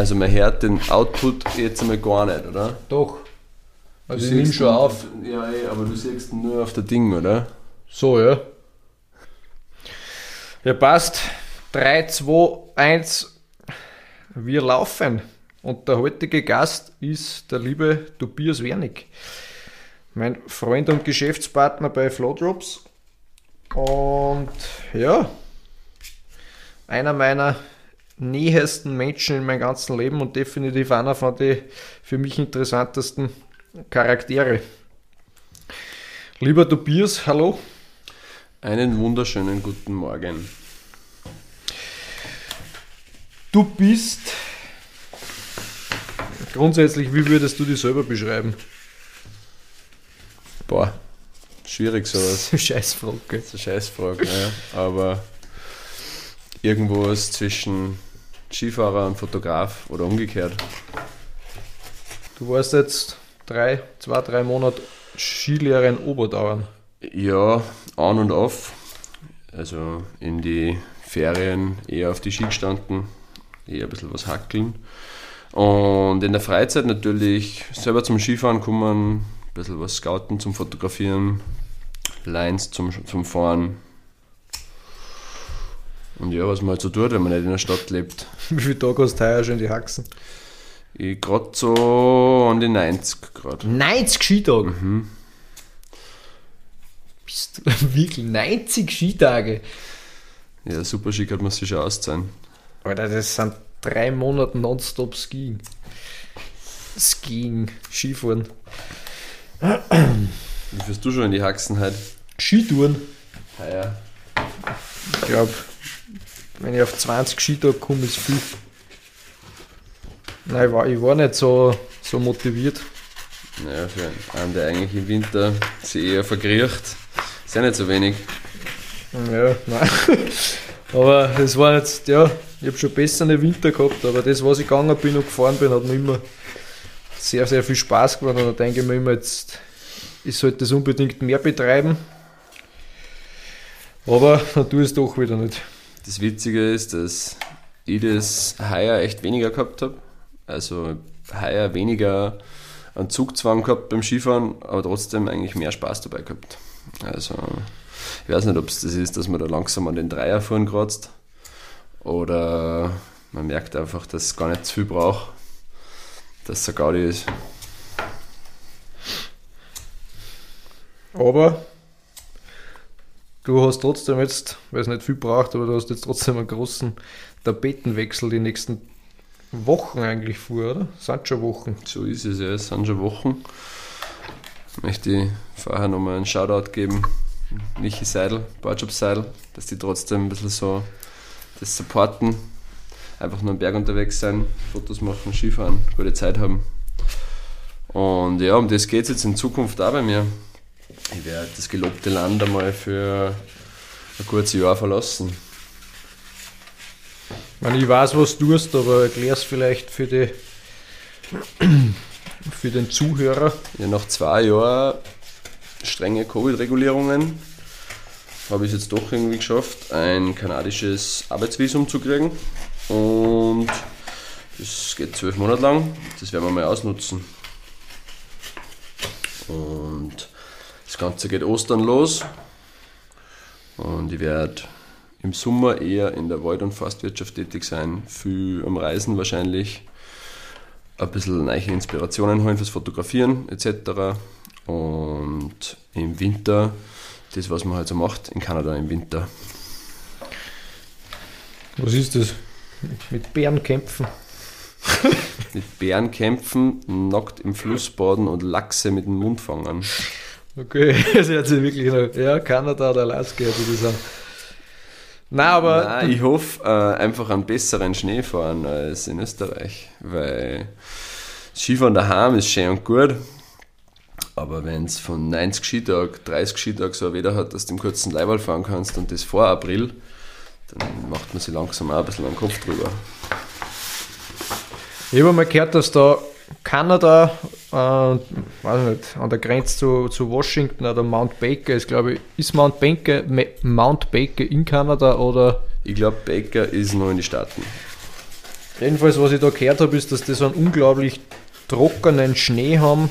Also man hört den Output jetzt einmal gar nicht, oder? Doch. Also Du ich nehme schon auf. Ja, eh, aber du siehst ihn nur auf der Ding, oder? So, ja. Ja, passt. 3, 2, 1. Wir laufen. Und der heutige Gast ist der liebe Tobias Wernig. Mein Freund und Geschäftspartner bei Flowdrops. Und ja, einer meiner nähesten Menschen in meinem ganzen Leben und definitiv einer von den für mich interessantesten Charaktere. Lieber Tobias, hallo. Einen wunderschönen guten Morgen. Du bist grundsätzlich, wie würdest du dich selber beschreiben? Boah, schwierig sowas. Scheißfrage. Das ist eine Scheißfrage, ja. aber irgendwas zwischen Skifahrer und Fotograf oder umgekehrt. Du warst jetzt drei, zwei, drei Monate Skilehrer in Oberdauern. Ja, on und off. Also in die Ferien eher auf die Ski gestanden, eher ein bisschen was hackeln. Und in der Freizeit natürlich selber zum Skifahren kommen, ein bisschen was scouten zum Fotografieren, Lines zum, zum Fahren. Und ja, was man halt so tut, wenn man nicht in der Stadt lebt. Wie viele Tage hast du heuer schon in die Haxen? Ich gerade so an die 90 gerade. 90 Skitage? Bist du wirklich 90 Skitage? Ja, super schick hat man sich schon auszahlen. Alter, das sind drei Monate nonstop Skiing. Skiing, Skifahren. Wie führst du schon in die Haxen heute? Skitouren. Heuer. Ich glaube, wenn ich auf 20 Skitage komme, ist viel. Nein, ich war, ich war nicht so, so motiviert. Naja, für einen, der eigentlich im Winter sich eher verkriecht, ist ja nicht so wenig. Ja, nein. Aber das war jetzt, ja, ich habe schon bessere Winter gehabt, aber das, was ich gegangen bin und gefahren bin, hat mir immer sehr, sehr viel Spaß gemacht. Und da denke ich mir immer, jetzt, ich sollte das unbedingt mehr betreiben. Aber dann tue ich es doch wieder nicht. Das Witzige ist, dass ich das heuer echt weniger gehabt habe. Also heuer weniger einen Zugzwang gehabt beim Skifahren, aber trotzdem eigentlich mehr Spaß dabei gehabt. Also ich weiß nicht, ob es das ist, dass man da langsam an den Dreier fahren kratzt oder man merkt einfach, dass es gar nicht zu viel braucht, dass es ein Gaudi ist. Aber du hast trotzdem jetzt, weil es nicht viel braucht, aber du hast jetzt trotzdem einen großen Tapetenwechsel die nächsten Wochen eigentlich vor, oder? Sind schon Wochen. So ist es ja, es sind schon Wochen. Möchte ich vorher nochmal einen Shoutout geben, Michi Seidel, Barjob Seidel, dass die trotzdem ein bisschen so das supporten, einfach nur am Berg unterwegs sein, Fotos machen, Skifahren, gute Zeit haben. Und ja, um das geht es jetzt in Zukunft auch bei mir. Ich werde das gelobte Land einmal für ein kurzes Jahr verlassen. Ich, meine, ich weiß, was du tust, aber erklär es vielleicht für, die, für den Zuhörer. Ja, nach zwei Jahren strenge Covid-Regulierungen habe ich es jetzt doch irgendwie geschafft, ein kanadisches Arbeitsvisum zu kriegen. Und das geht zwölf Monate lang. Das werden wir mal ausnutzen. Und das Ganze geht Ostern los. Und ich werde im Sommer eher in der Wald- und Forstwirtschaft tätig sein, viel am Reisen wahrscheinlich ein bisschen neue Inspirationen holen fürs Fotografieren etc. Und im Winter, das was man halt so macht, in Kanada im Winter. Was ist das? Mit Bären kämpfen. Mit Bären kämpfen, nackt im Fluss baden und Lachse mit dem Mund fangen. Okay, das hört sich wirklich noch. Ja, Kanada oder Alaska hätte ich gesagt. Nein, aber. Nein, ich hoffe äh, einfach einen besseren Schnee fahren als in Österreich, weil Skifahren daheim ist schön und gut, aber wenn es von 90 Skitag, 30 Skitag so Wetter hat, dass du im kurzen Leihwahl fahren kannst und das vor April, dann macht man sich langsam auch ein bisschen einen Kopf drüber. Ich habe mal gehört, dass da Kanada, äh, weiß nicht, an der Grenze zu, zu Washington oder Mount Baker ist, glaube ich, ist Mount Baker, Mount Baker in Kanada oder Ich glaube, Baker ist noch in die Staaten. Jedenfalls, was ich da gehört habe, ist, dass die so einen unglaublich trockenen Schnee haben,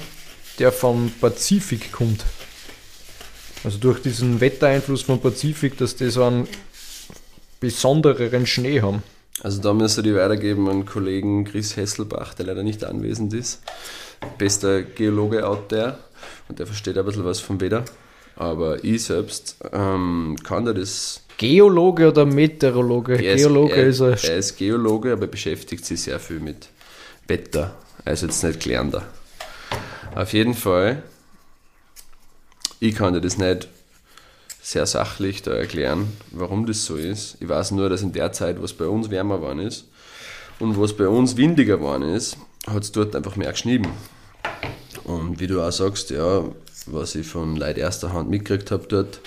der vom Pazifik kommt. Also durch diesen Wettereinfluss vom Pazifik, dass die so einen besondereren Schnee haben. Also da müsste ich weitergeben an Kollegen Chris Hesselbach, der leider nicht anwesend ist. Bester Geologe out there und der versteht ein bisschen was vom Wetter. Aber ich selbst ähm, kann da das. Geologe oder Meteorologe? Er Geologe er, ist er. er ist Geologe, aber beschäftigt sich sehr viel mit Wetter. Er ist jetzt nicht Gelernter. Auf jeden Fall, ich kann dir das nicht sehr sachlich da erklären, warum das so ist. Ich weiß nur, dass in der Zeit, wo es bei uns wärmer geworden ist und wo es bei uns windiger geworden ist, hat es dort einfach mehr geschnieben. Und wie du auch sagst, ja, was ich von Leid erster Hand mitgekriegt habe dort,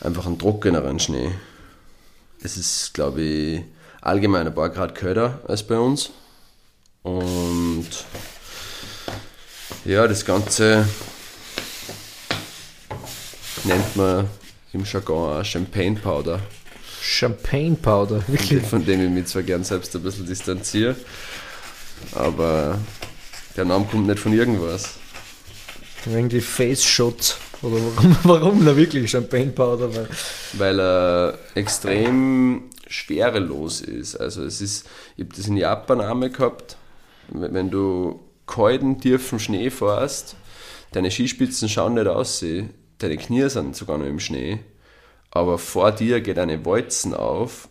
einfach einen trockeneren Schnee. Es ist, glaube ich, allgemein ein paar Grad kälter als bei uns. Und ja, das Ganze nennt man im Jargon auch Champagne Powder, Champagne Powder, wirklich. von dem ich mich zwar gern selbst ein bisschen distanziere, aber der Name kommt nicht von irgendwas. Wegen die Face Shots. Oder warum, warum na wirklich Champagne Powder? Weil weil er extrem schwerelos ist. Also es ist, ich habe das in Japan einmal gehabt, wenn wenn du kalten, tiefen Schnee fährst, deine Skispitzen schauen nicht aus, deine Knie sind sogar noch im Schnee, aber vor dir geht eine Walzen auf,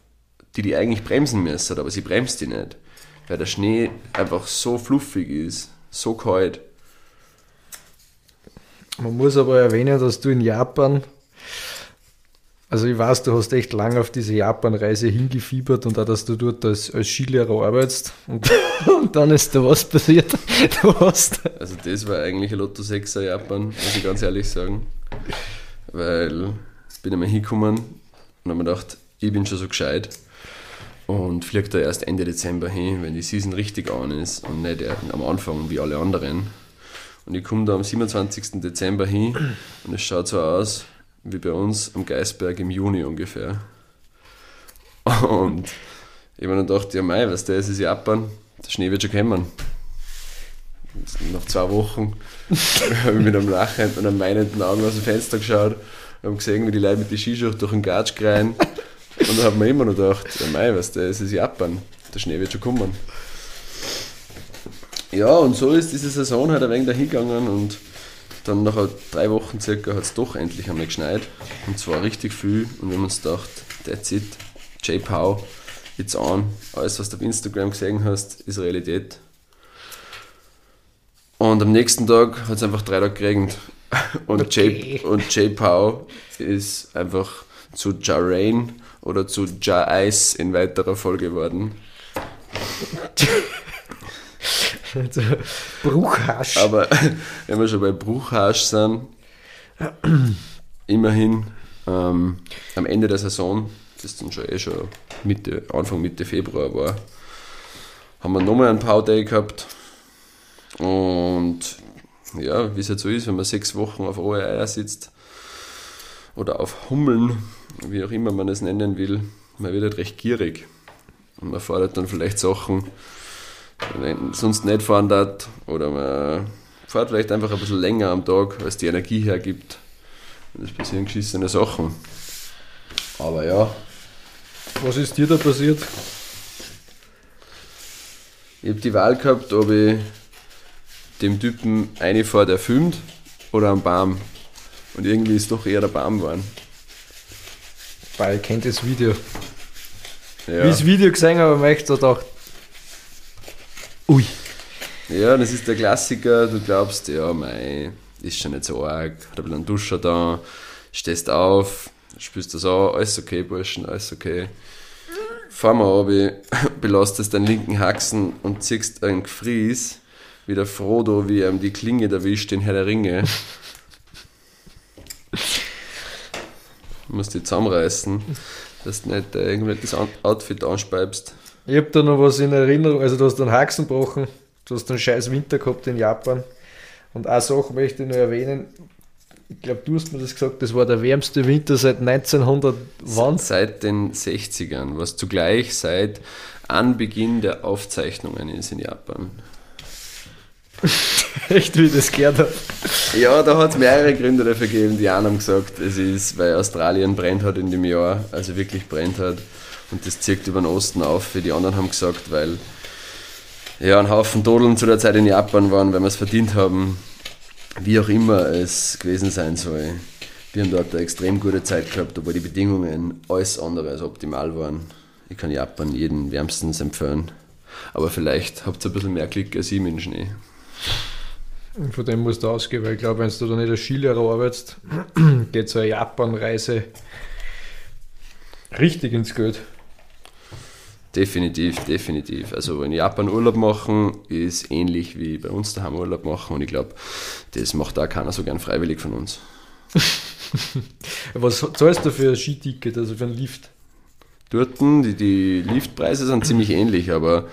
die die eigentlich bremsen müsste, aber sie bremst die nicht, weil der Schnee einfach so fluffig ist, so kalt. Man muss aber erwähnen, dass du in Japan, also ich weiß, du hast echt lange auf diese Japan-Reise hingefiebert und auch, dass du dort als, als Skilehrer arbeitest und, und dann ist da was passiert. Du hast, Also das war eigentlich ein Lotto 6er Japan, muss ich ganz ehrlich sagen. Weil ich bin einmal hingekommen und habe mir gedacht, ich bin schon so gescheit und fliege da erst Ende Dezember hin, wenn die Season richtig an ist und nicht am Anfang wie alle anderen. Und ich komme da am 27. Dezember hin und es schaut so aus wie bei uns am Geisberg im Juni ungefähr. Und ich habe mir gedacht, ja mei, was der ist, ist Japan, der Schnee wird schon kommen. Nach zwei Wochen habe ich mit einem lachenden und einem meinenden Augen aus dem Fenster geschaut und gesehen, wie die Leute mit den Skischuhen durch den Gatsch kreien. Und habe ich mir immer noch gedacht, ja mei, was der ist, ist Japan, der Schnee wird schon kommen. Ja, und so ist diese Saison halt ein wenig dahingegangen und dann nach drei Wochen circa hat es doch endlich einmal geschneit. Und zwar richtig viel. Und wir haben uns gedacht, that's it, J. Pow, it's on. Alles, was du auf Instagram gesehen hast, ist Realität. Und am nächsten Tag hat es einfach drei Tage geregnet. Und, Okay. J, und J. Pow ist einfach zu Ja Rain oder zu Ja Ice in weiterer Folge geworden. also, Bruchhasch. Aber wenn wir schon bei Bruchhasch sind, immerhin ähm, am Ende der Saison, das dann schon eh schon Mitte, Anfang Mitte Februar war, haben wir nochmal einen Power Day gehabt. Und ja, wie es halt so ist, wenn man sechs Wochen auf rohe Eier sitzt oder auf Hummeln, wie auch immer man es nennen will, man wird halt recht gierig. Und man fordert dann vielleicht Sachen, die man sonst nicht fahren darf. Oder man fährt vielleicht einfach ein bisschen länger am Tag, als die Energie hergibt. Und es passieren geschissene Sachen. Aber ja, Was ist dir da passiert? ich habe die Wahl gehabt, ob ich dem Typen eine fahre, der filmt, oder am Baum. Und irgendwie ist doch eher der Baum geworden. Weil ich kennt das Video. Ja. Wie ich das Video gesehen habe, habe ich echt so gedacht, ui. Ja, das ist der Klassiker, du glaubst, ja, mei, ist schon nicht so arg, hat ein bisschen einen Duscher da, stehst auf, spürst das an, alles okay, Burschen, alles okay. Fahr mal runter, belastest deinen linken Haxen und ziehst einen Gefries, wie der Frodo, wie ihm die Klinge erwischt in Herr der Ringe. Musst dich zusammenreißen, dass du nicht äh, irgendwie das Outfit anspeibst. Ich habe da noch was in Erinnerung, also du hast einen Haxen gebrochen, du hast einen scheiß Winter gehabt in Japan. Und eine Sache möchte ich noch erwähnen, ich glaube, du hast mir das gesagt, das war der wärmste Winter seit 1900 wann? Seit den 60ern, was zugleich seit Anbeginn der Aufzeichnungen ist in Japan. Echt, wie das gehört hat. Ja, da hat es mehrere Gründe dafür gegeben. Die einen haben gesagt, es ist, weil Australien brennt hat in dem Jahr, also wirklich brennt hat. Und das zieht über den Osten auf. Die anderen haben gesagt, weil ja, ein Haufen Todeln zu der Zeit in Japan waren, weil wir es verdient haben. Wie auch immer es gewesen sein soll. Wir haben dort eine extrem gute Zeit gehabt, obwohl die Bedingungen alles andere als optimal waren. Ich kann Japan jeden wärmstens empfehlen. Aber vielleicht habt ihr ein bisschen mehr Glück als ich mit dem Schnee. Von dem musst du ausgehen, weil ich glaube, wenn du da nicht als Skilehrer arbeitest, geht so eine Japan-Reise richtig ins Geld. Definitiv, definitiv. Also in Japan Urlaub machen ist ähnlich wie bei uns daheim Urlaub machen und ich glaube, das macht auch keiner so gern freiwillig von uns. Was zahlst du für ein Skiticket, also für einen Lift? Dort, die, die Liftpreise sind ziemlich ähnlich, aber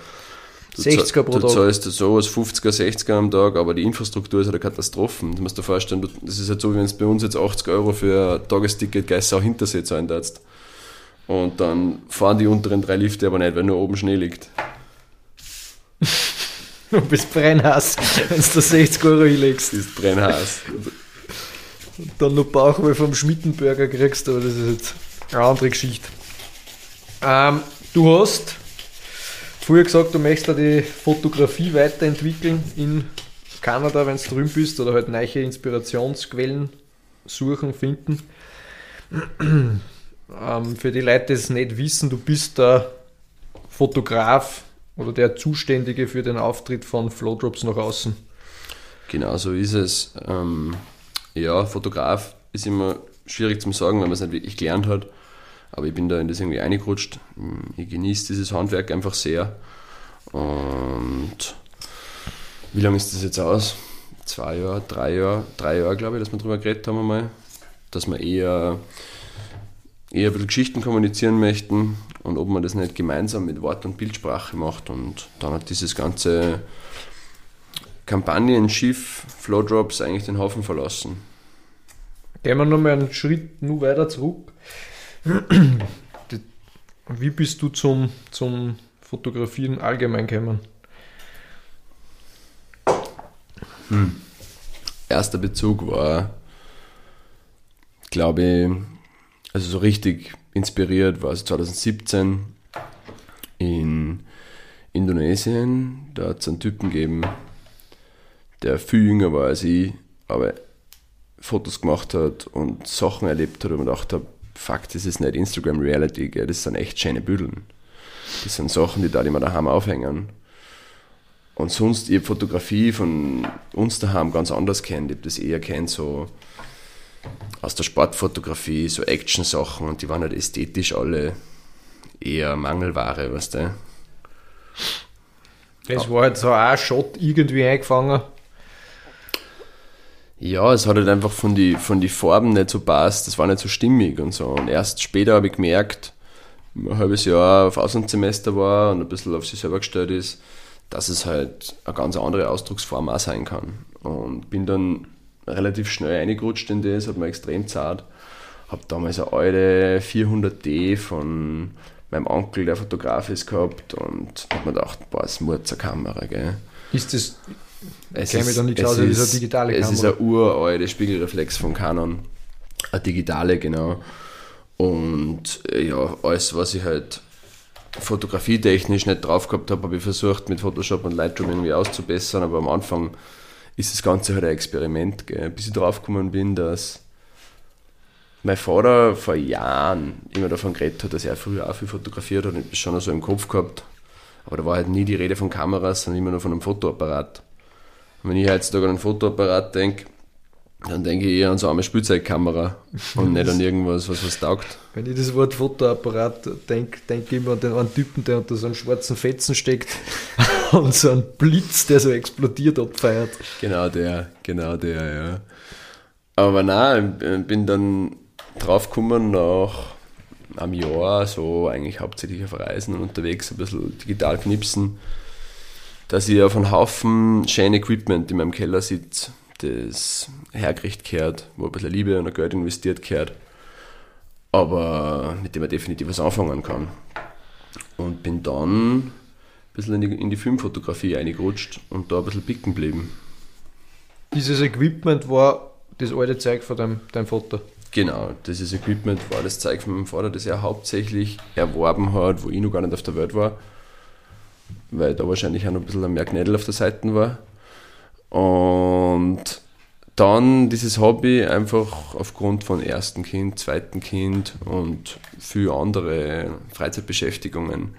du, 60er pro du Tag. zahlst sowas 50er, 60er am Tag, aber die Infrastruktur ist halt eine Katastrophe. Du musst dir vorstellen, du- das ist halt so, wie wenn es bei uns jetzt 80 Euro für ein Tagesticket Geissau Hintersee zahlen darfst. Und dann fahren die unteren drei Lifte aber nicht, weil nur oben Schnee liegt. Du bist brennhass, wenn du da 60 Euro hinlegst. Das ist brennheiß. Und dann noch Bauchweh vom Schmittenburger kriegst, aber das ist jetzt eine andere Geschichte. Ähm, du hast früher gesagt, du möchtest da die Fotografie weiterentwickeln in Kanada, wenn du drüben bist, oder halt neue Inspirationsquellen suchen, finden. ähm, für die Leute, die es nicht wissen, du bist der Fotograf oder der Zuständige für den Auftritt von Flowdrops nach außen. Genau so ist es. Ähm, ja, Fotograf ist immer schwierig zu sagen, wenn man es nicht wirklich gelernt hat. Aber ich bin da in das irgendwie eingerutscht. Ich genieße dieses Handwerk einfach sehr. Und wie lange ist das jetzt aus? Zwei Jahre, drei Jahre, drei Jahre glaube ich, dass wir darüber geredet haben einmal. Dass wir eher, eher ein bisschen Geschichten kommunizieren möchten und ob man das nicht gemeinsam mit Wort- und Bildsprache macht. Und dann hat dieses ganze Kampagnenschiff Flowdrops eigentlich den Haufen verlassen. Gehen wir nochmal einen Schritt nur weiter zurück. Wie bist du zum, zum Fotografieren allgemein gekommen? Erster Bezug war, glaube ich, also so richtig inspiriert war es 2017 in Indonesien. Da hat es einen Typen gegeben, der viel jünger war als ich, aber Fotos gemacht hat und Sachen erlebt hat und mir gedacht habe, fuck, das ist nicht Instagram Reality, gell? das sind echt schöne Büdeln. Das sind Sachen, die da die mir daheim aufhängen. Und sonst, ich habe Fotografie von uns daheim ganz anders kennt. Ich habe das eher kennt, so aus der Sportfotografie, so Action-Sachen und die waren halt ästhetisch alle eher Mangelware, weißt du? Es war halt so ein Shot irgendwie eingefangen. Ja, es hat halt einfach von die, von die Farben nicht so passt, das war nicht so stimmig und so. Und erst später habe ich gemerkt, ein halbes Jahr auf Auslandssemester war und ein bisschen auf sich selber gestellt ist, dass es halt eine ganz andere Ausdrucksform auch sein kann. Und bin dann relativ schnell eingerutscht in das, hat mir extrem zart. Habe damals eine alte 400D von meinem Onkel, der Fotograf ist, gehabt und habe mir gedacht, boah, das muss eine Kamera, gell. Ist das, Es Kenn mich da nicht aus, das ist digitale Es ist Kamera. eine uralte Spiegelreflex von Canon. Eine digitale, genau. Und äh, ja, alles, was ich halt fotografietechnisch nicht drauf gehabt habe, habe ich versucht mit Photoshop und Lightroom irgendwie auszubessern, aber am Anfang ist das Ganze halt ein Experiment, gell? bis ich draufgekommen bin, dass mein Vater vor Jahren immer davon geredet hat, dass er früher auch viel fotografiert hat und ich das schon so im Kopf gehabt. Aber da war halt nie die Rede von Kameras, sondern immer nur von einem Fotoapparat. Wenn ich heutzutage an einen Fotoapparat denke, dann denke ich eher an so eine Spielzeugkamera und nicht an irgendwas, was was taugt. wenn ich das Wort Fotoapparat denke, denke ich immer an den einen Typen, der unter so einem schwarzen Fetzen steckt und so einen Blitz, der so explodiert, abfeiert. Genau der, genau der, ja. Aber nein, ich bin dann draufgekommen nach einem Jahr, so eigentlich hauptsächlich auf Reisen und unterwegs, ein bisschen digital knipsen, dass ich auf einen Haufen schöne Equipment in meinem Keller sitze, das hergerichtet kehrt, wo ein bisschen Liebe und ein Geld investiert kehrt, aber mit dem man definitiv was anfangen kann. Und bin dann ein bisschen in die, in die Filmfotografie eingerutscht und da ein bisschen picken geblieben. Dieses Equipment war das alte Zeug von deinem, deinem Vater. Genau, dieses Equipment war das Zeug von meinem Vater, das er hauptsächlich erworben hat, wo ich noch gar nicht auf der Welt war, weil da wahrscheinlich auch noch ein bisschen mehr Gnädel auf der Seite war. Und dann dieses Hobby einfach aufgrund von ersten Kind, zweiten Kind und viel andere Freizeitbeschäftigungen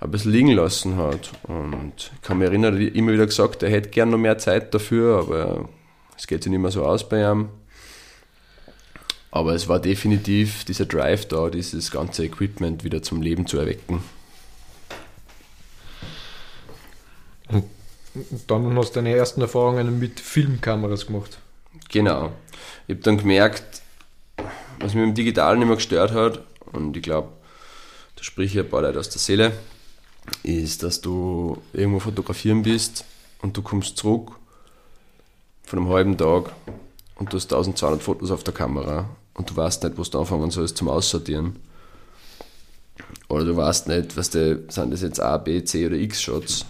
ein bisschen liegen lassen hat. Und ich kann mich erinnern, er hat immer wieder gesagt, er hätte gern noch mehr Zeit dafür, aber es geht sich nicht mehr so aus bei ihm. Aber es war definitiv dieser Drive da, dieses ganze Equipment wieder zum Leben zu erwecken. Und dann hast du deine ersten Erfahrungen mit Filmkameras gemacht. Genau. Ich habe dann gemerkt, was mich im Digitalen immer gestört hat, und ich glaube, da spreche ich ein paar Leute aus der Seele, ist, dass du irgendwo fotografieren bist und du kommst zurück von einem halben Tag und du hast 1200 Fotos auf der Kamera und du weißt nicht, was du anfangen sollst zum Aussortieren. Oder du weißt nicht, was die, sind das jetzt A, B, C oder X Shots. Und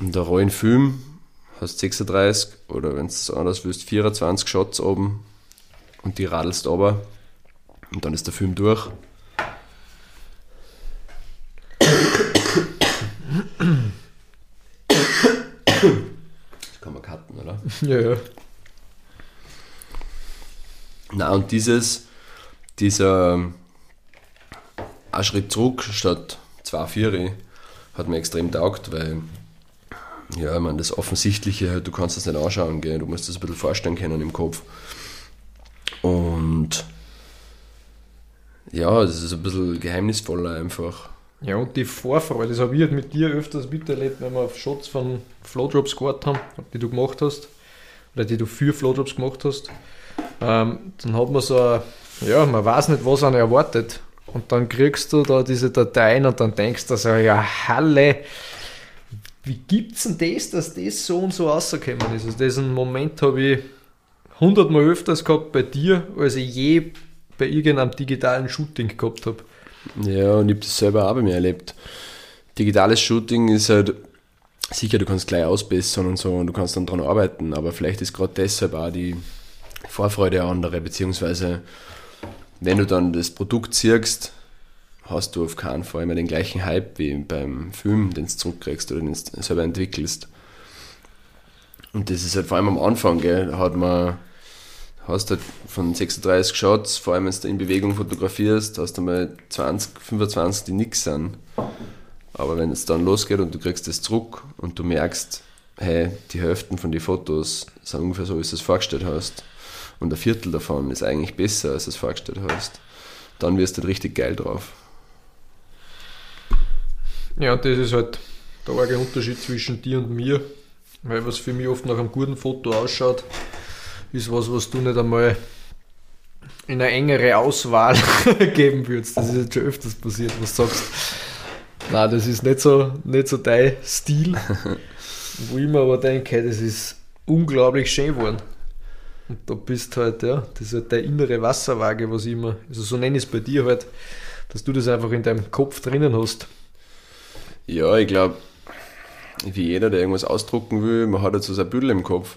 der rohen Film hast 36 oder wenn es anders willst, 24 Shots oben und die radelst aber und dann ist der Film durch. Das kann man cutten, oder? Ja, ja. Na und dieses, dieser ein Schritt zurück statt zwei Viere hat mir extrem taugt, weil ja, ich meine, das Offensichtliche, du kannst das nicht anschauen, gell? du musst das ein bisschen vorstellen können im Kopf. Und ja, es ist ein bisschen geheimnisvoller einfach. Ja, und die Vorfreude, das habe ich halt mit dir öfters miterlebt, wenn wir auf Shots von Flowdrops gewartet haben, die du gemacht hast, oder die du für Flowdrops gemacht hast. Ähm, dann hat man so, ja, man weiß nicht, was einen erwartet. Und dann kriegst du da diese Dateien und dann denkst du so, ja, Halle, wie gibt's denn das, dass das so und so rausgekommen ist? Also diesen Moment habe ich hundertmal öfters gehabt bei dir, als ich je bei irgendeinem digitalen Shooting gehabt habe. Ja, und ich habe das selber auch bei mir erlebt. Digitales Shooting ist halt sicher, du kannst gleich ausbessern und so und du kannst dann dran arbeiten, aber vielleicht ist gerade deshalb auch die Vorfreude andere, beziehungsweise wenn du dann das Produkt siehst, hast du auf keinen Fall mehr den gleichen Hype wie beim Film, den du zurückkriegst oder den du selber entwickelst. Und das ist halt vor allem am Anfang, gell, hat man, hast halt von 36 Shots, vor allem wenn du in Bewegung fotografierst, hast du mal 20, 25, die nix sind. Aber wenn es dann losgeht und du kriegst das zurück und du merkst, hey, die Hälften von den Fotos sind ungefähr so, wie du es vorgestellt hast, und ein Viertel davon ist eigentlich besser, als du es vorgestellt hast, dann wirst du halt richtig geil drauf. Ja, und das ist halt der arge Unterschied zwischen dir und mir. Weil was für mich oft nach einem guten Foto ausschaut, ist was, was du nicht einmal in eine engere Auswahl geben würdest. Das ist jetzt schon öfters passiert, was du sagst. Nein, das ist nicht so, nicht so dein Stil. Wo ich mir aber denke, hey, das ist unglaublich schön geworden. Und da bist halt, ja, das ist halt der innere Wasserwaage, was ich immer, also so nenne ich es bei dir halt, dass du das einfach in deinem Kopf drinnen hast. Ja, ich glaube, wie jeder, der irgendwas ausdrucken will, man hat halt so sein Büdel im Kopf.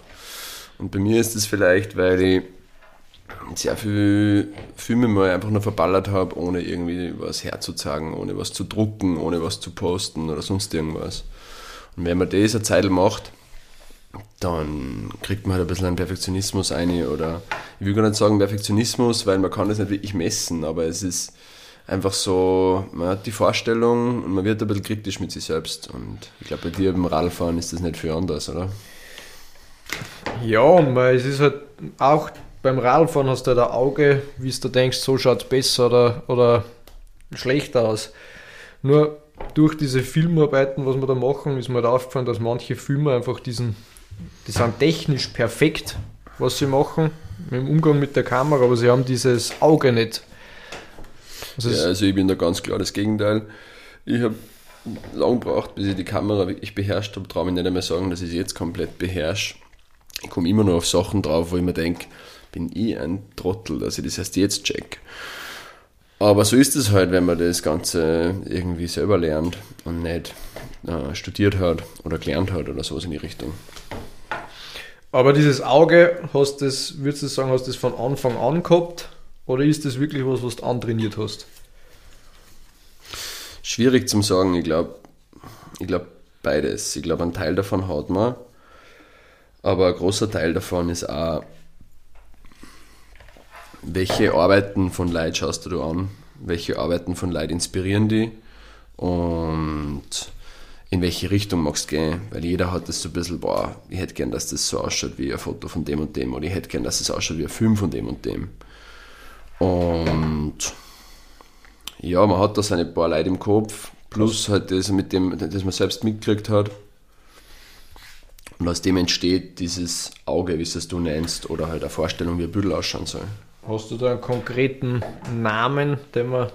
Und bei mir ist es vielleicht, weil ich sehr viel Filme mal einfach nur verballert habe, ohne irgendwie was herzuzeigen, ohne was zu drucken, ohne was zu posten oder sonst irgendwas. Und wenn man das eine Zeit macht, dann kriegt man halt ein bisschen einen Perfektionismus ein oder ich will gar nicht sagen Perfektionismus, weil man kann das nicht wirklich messen, aber es ist einfach so, man hat die Vorstellung und man wird ein bisschen kritisch mit sich selbst und ich glaube bei dir beim Radfahren ist das nicht viel anders, oder? Ja, man, es ist halt auch beim Radfahren hast du halt ein Auge, wie du denkst, so schaut es besser oder, oder schlechter aus. Nur durch diese Filmarbeiten, was wir da machen, ist mir halt aufgefallen, dass manche Filme einfach diesen die sind technisch perfekt, was sie machen, im Umgang mit der Kamera, aber sie haben dieses Auge nicht. Also, ja, also ich bin da ganz klar das Gegenteil. Ich habe lange gebraucht, bis ich die Kamera wirklich beherrscht habe. Traue mich nicht einmal sagen, dass ich sie jetzt komplett beherrsche. Ich komme immer noch auf Sachen drauf, wo ich mir denke, bin ich ein Trottel, dass ich das erst jetzt check. Aber so ist es halt, wenn man das Ganze irgendwie selber lernt und nicht äh, studiert hat oder gelernt hat oder sowas in die Richtung. Aber dieses Auge, hast das, würdest du sagen, hast du das von Anfang an gehabt? Oder ist das wirklich was, was du antrainiert hast? Schwierig zum sagen, ich glaube, ich glaube beides. Ich glaube, ein Teil davon hat man, aber ein großer Teil davon ist auch, welche Arbeiten von Leid schaust du an, welche Arbeiten von Leid inspirieren die und in welche Richtung magst du gehen, weil jeder hat das so ein bisschen, boah, ich hätte gern, dass das so ausschaut wie ein Foto von dem und dem oder ich hätte gern, dass es das ausschaut wie ein Film von dem und dem. Und ja, man hat da seine paar Leute im Kopf, plus halt das mit dem, das man selbst mitgekriegt hat. Und aus dem entsteht dieses Auge, wie es du nennst, oder halt eine Vorstellung, wie ein Büdel ausschauen soll. Hast du da einen konkreten Namen, den man,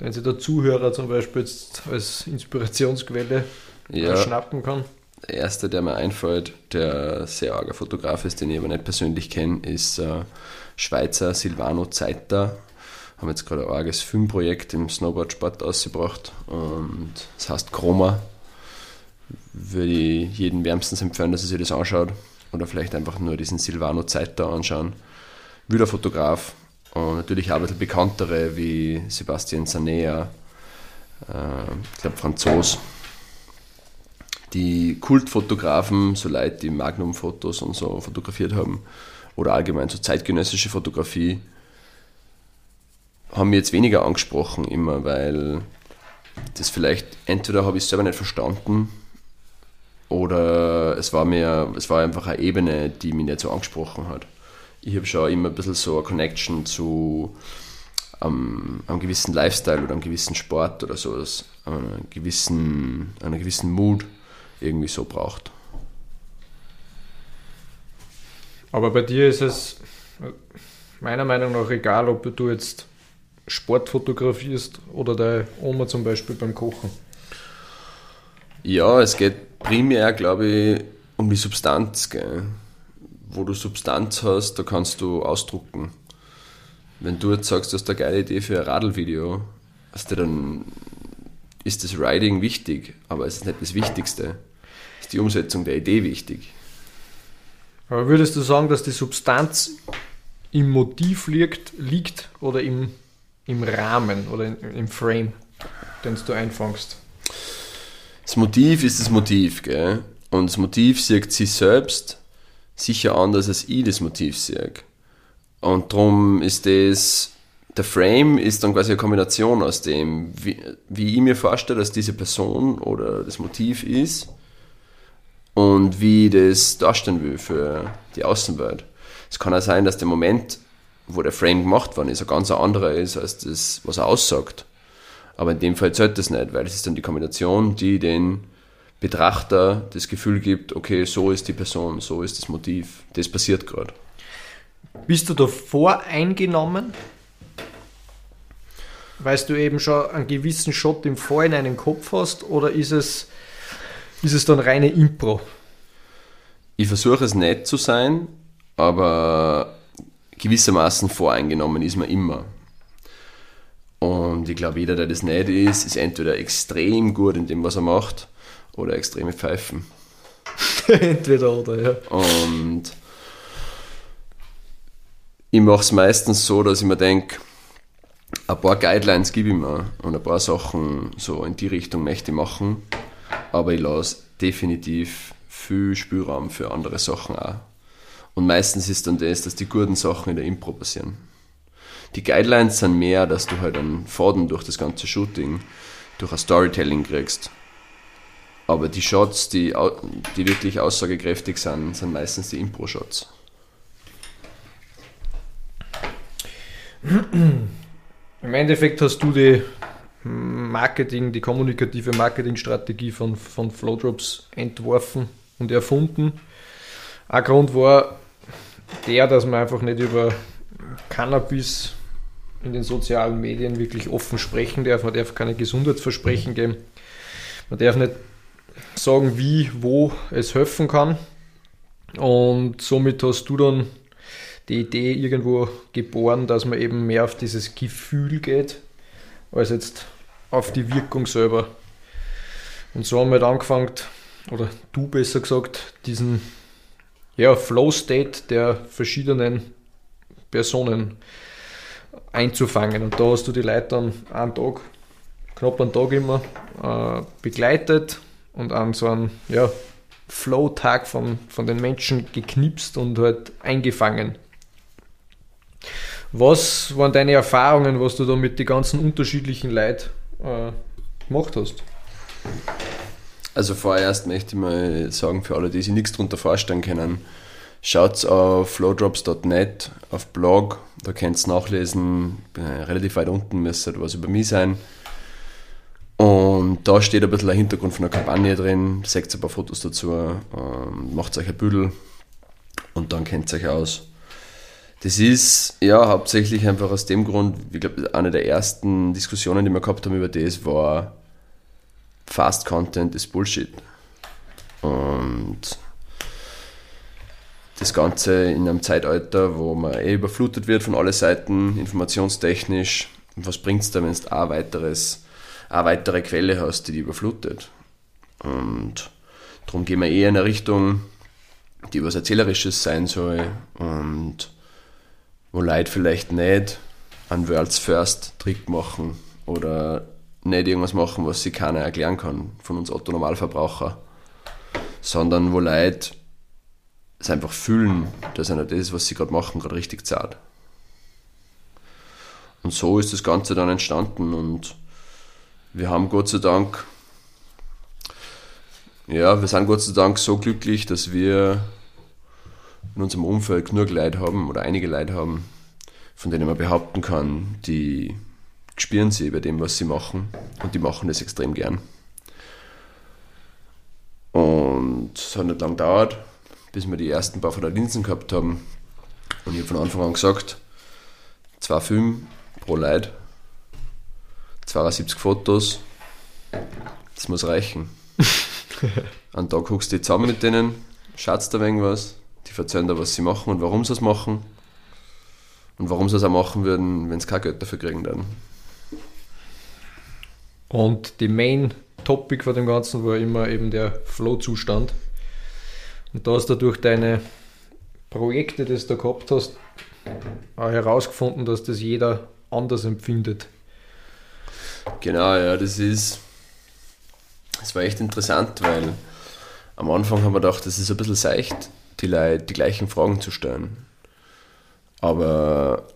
den sich der Zuhörer zum Beispiel jetzt als Inspirationsquelle ja, schnappen kann? Der erste, der mir einfällt, der sehr arger Fotograf ist, den ich aber nicht persönlich kenne, ist äh, Schweizer Silvano Zeiter. Haben jetzt gerade ein arges Filmprojekt im Snowboardsport ausgebracht und es heißt Chroma. Würde ich jeden wärmstens empfehlen, dass er sich das anschaut oder vielleicht einfach nur diesen Silvano Zeiter anschauen. Wilder Fotograf und natürlich auch ein bisschen bekanntere wie Sebastian Sanea, äh, ich glaube Franzos die Kultfotografen, so Leute, die Magnum-Fotos und so fotografiert haben, oder allgemein so zeitgenössische Fotografie, haben mir jetzt weniger angesprochen immer, weil das vielleicht entweder habe ich es selber nicht verstanden oder es war mir, es war einfach eine Ebene, die mich nicht so angesprochen hat. Ich habe schon immer ein bisschen so eine Connection zu um, einem gewissen Lifestyle oder einem gewissen Sport oder so, einer gewissen, einer gewissen Mood irgendwie so braucht. Aber bei dir ist es meiner Meinung nach egal, ob du jetzt Sport fotografierst oder deine Oma zum Beispiel beim Kochen. Ja, es geht primär, glaube ich, um die Substanz. Gell? Wo du Substanz hast, da kannst du ausdrucken. Wenn du jetzt sagst, du hast eine geile Idee für ein Radlvideo, dann ist das Riding wichtig, aber es ist nicht das Wichtigste die Umsetzung der Idee wichtig. Aber würdest du sagen, dass die Substanz im Motiv liegt, liegt oder im, im Rahmen oder in, im Frame, den du einfängst? Das Motiv ist das Motiv, gell? Und das Motiv sieht sich selbst sicher anders, als ich das Motiv sehe. Und darum ist das, der Frame ist dann quasi eine Kombination aus dem, wie, wie ich mir vorstelle, dass diese Person oder das Motiv ist und wie das darstellen will für die Außenwelt. Es kann auch sein, dass der Moment, wo der Frame gemacht worden ist, ein ganz anderer ist als das, was er aussagt. Aber in dem Fall zählt das nicht, weil es ist dann die Kombination, die den Betrachter das Gefühl gibt, okay, so ist die Person, so ist das Motiv, das passiert gerade. Bist du da voreingenommen? Weil du eben schon einen gewissen Shot im Vorhinein im Kopf hast, oder ist es ist es dann reine Impro? Ich versuche es nicht zu sein, aber gewissermaßen voreingenommen ist man immer. Und ich glaube, jeder, der das nicht ist, ist entweder extrem gut in dem, was er macht, oder extreme Pfeifen. entweder oder, ja. Und ich mache es meistens so, dass ich mir denke, ein paar Guidelines gebe ich mir und ein paar Sachen so in die Richtung möchte ich machen aber ich lasse definitiv viel Spielraum für andere Sachen auch. Und meistens ist dann das, dass die guten Sachen in der Impro passieren. Die Guidelines sind mehr, dass du halt einen Faden durch das ganze Shooting, durch ein Storytelling kriegst. Aber die Shots, die, die wirklich aussagekräftig sind, sind meistens die Impro-Shots. Im Endeffekt hast du die Marketing, die kommunikative Marketingstrategie von, von Flowdrops entworfen und erfunden. Ein Grund war der, dass man einfach nicht über Cannabis in den sozialen Medien wirklich offen sprechen darf. Man darf keine Gesundheitsversprechen geben. Man darf nicht sagen, wie, wo es helfen kann. Und somit hast du dann die Idee irgendwo geboren, dass man eben mehr auf dieses Gefühl geht, als jetzt auf die Wirkung selber. Und so haben wir halt angefangen, oder du besser gesagt, diesen ja, Flow-State der verschiedenen Personen einzufangen. Und da hast du die Leute dann einen Tag, knapp einen Tag immer äh, begleitet und an so einen ja, Flow-Tag von, von den Menschen geknipst und halt eingefangen. Was waren deine Erfahrungen, was du da mit den ganzen unterschiedlichen Leuten äh, gemacht hast? Also vorerst möchte ich mal sagen, für alle, die sich nichts darunter vorstellen können, schaut auf flowdrops.net, auf Blog, da könnt ihr nachlesen, relativ weit unten müsste was über mich sein. Und da steht ein bisschen der Hintergrund von der Kampagne drin, seht ein paar Fotos dazu, ähm, macht euch ein Büdel und dann kennt ihr euch aus. Das ist ja hauptsächlich einfach aus dem Grund, ich glaube, eine der ersten Diskussionen, die wir gehabt haben über das, war Fast Content ist Bullshit. Und das Ganze in einem Zeitalter, wo man eh überflutet wird von allen Seiten, informationstechnisch. Was bringt es da, wenn du eine weitere Quelle hast, die dich überflutet? Und darum gehen wir eher in eine Richtung, die was Erzählerisches sein soll und wo Leute vielleicht nicht einen World's First Trick machen oder nicht irgendwas machen, was sich keiner erklären kann von uns Otto Normalverbraucher, sondern wo Leute es einfach fühlen, dass einer das, was sie gerade machen, gerade richtig zahlt. Und so ist das Ganze dann entstanden und wir haben Gott sei Dank, ja, wir sind Gott sei Dank so glücklich, dass wir in unserem Umfeld genug Leute haben oder einige Leute haben, von denen man behaupten kann, die spüren sie bei dem, was sie machen und die machen das extrem gern. Und es hat nicht lange gedauert, bis wir die ersten paar von der Linsen gehabt haben. Und ich habe von Anfang an gesagt, zwei Filme pro Leid, 72 Fotos, das muss reichen. An Tag guckst du zusammen mit denen, schaust da irgendwas, die erzählen da, was sie machen und warum sie es machen. Und warum sie es auch machen würden, wenn sie kein Geld dafür kriegen dann. Und die Main Topic von dem Ganzen war immer eben der Flow-Zustand. Und da hast du durch deine Projekte, die du da gehabt hast, herausgefunden, dass das jeder anders empfindet. Genau, ja, das ist. Das war echt interessant, weil am Anfang haben wir gedacht, das ist ein bisschen seicht, die Leute die gleichen Fragen zu stellen. Aber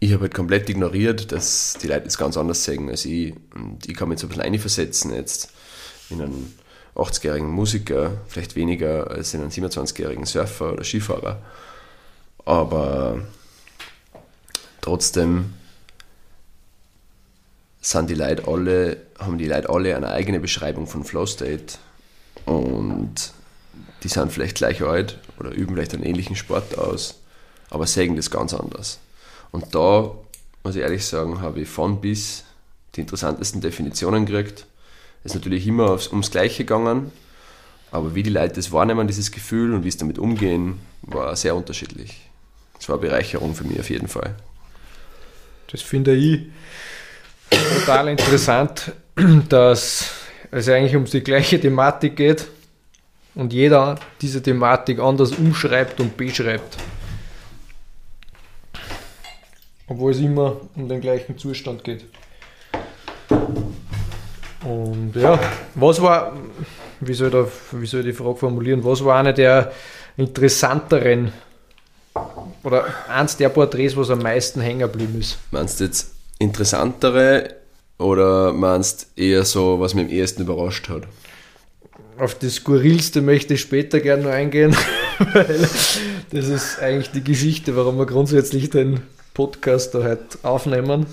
ich habe halt komplett ignoriert, dass die Leute das ganz anders sehen als ich. Und ich kann mich so ein bisschen einversetzen jetzt in einen 80-jährigen Musiker, vielleicht weniger als in einen 27-jährigen Surfer oder Skifahrer. Aber trotzdem sind die Leute alle, haben die Leute alle eine eigene Beschreibung von Flow State und die sind vielleicht gleich alt oder üben vielleicht einen ähnlichen Sport aus, aber sehen das ganz anders. Und da, muss ich ehrlich sagen, habe ich von bis die interessantesten Definitionen gekriegt. Ist natürlich immer aufs, ums Gleiche gegangen, aber wie die Leute das wahrnehmen, dieses Gefühl und wie es damit umgehen, war sehr unterschiedlich. Es war eine Bereicherung für mich auf jeden Fall. Das finde ich total interessant, dass es eigentlich um die gleiche Thematik geht und jeder diese Thematik anders umschreibt und beschreibt obwohl es immer um den gleichen Zustand geht. Und ja, was war, wie soll, ich da, wie soll ich die Frage formulieren, was war eine der interessanteren oder eins der Porträts, was am meisten hängen geblieben ist? Meinst du jetzt interessantere oder meinst eher so, was mich am ehesten überrascht hat? Auf das Skurrilste möchte ich später gerne noch eingehen, weil das ist eigentlich die Geschichte, warum wir grundsätzlich den Podcast da heute aufnehmen.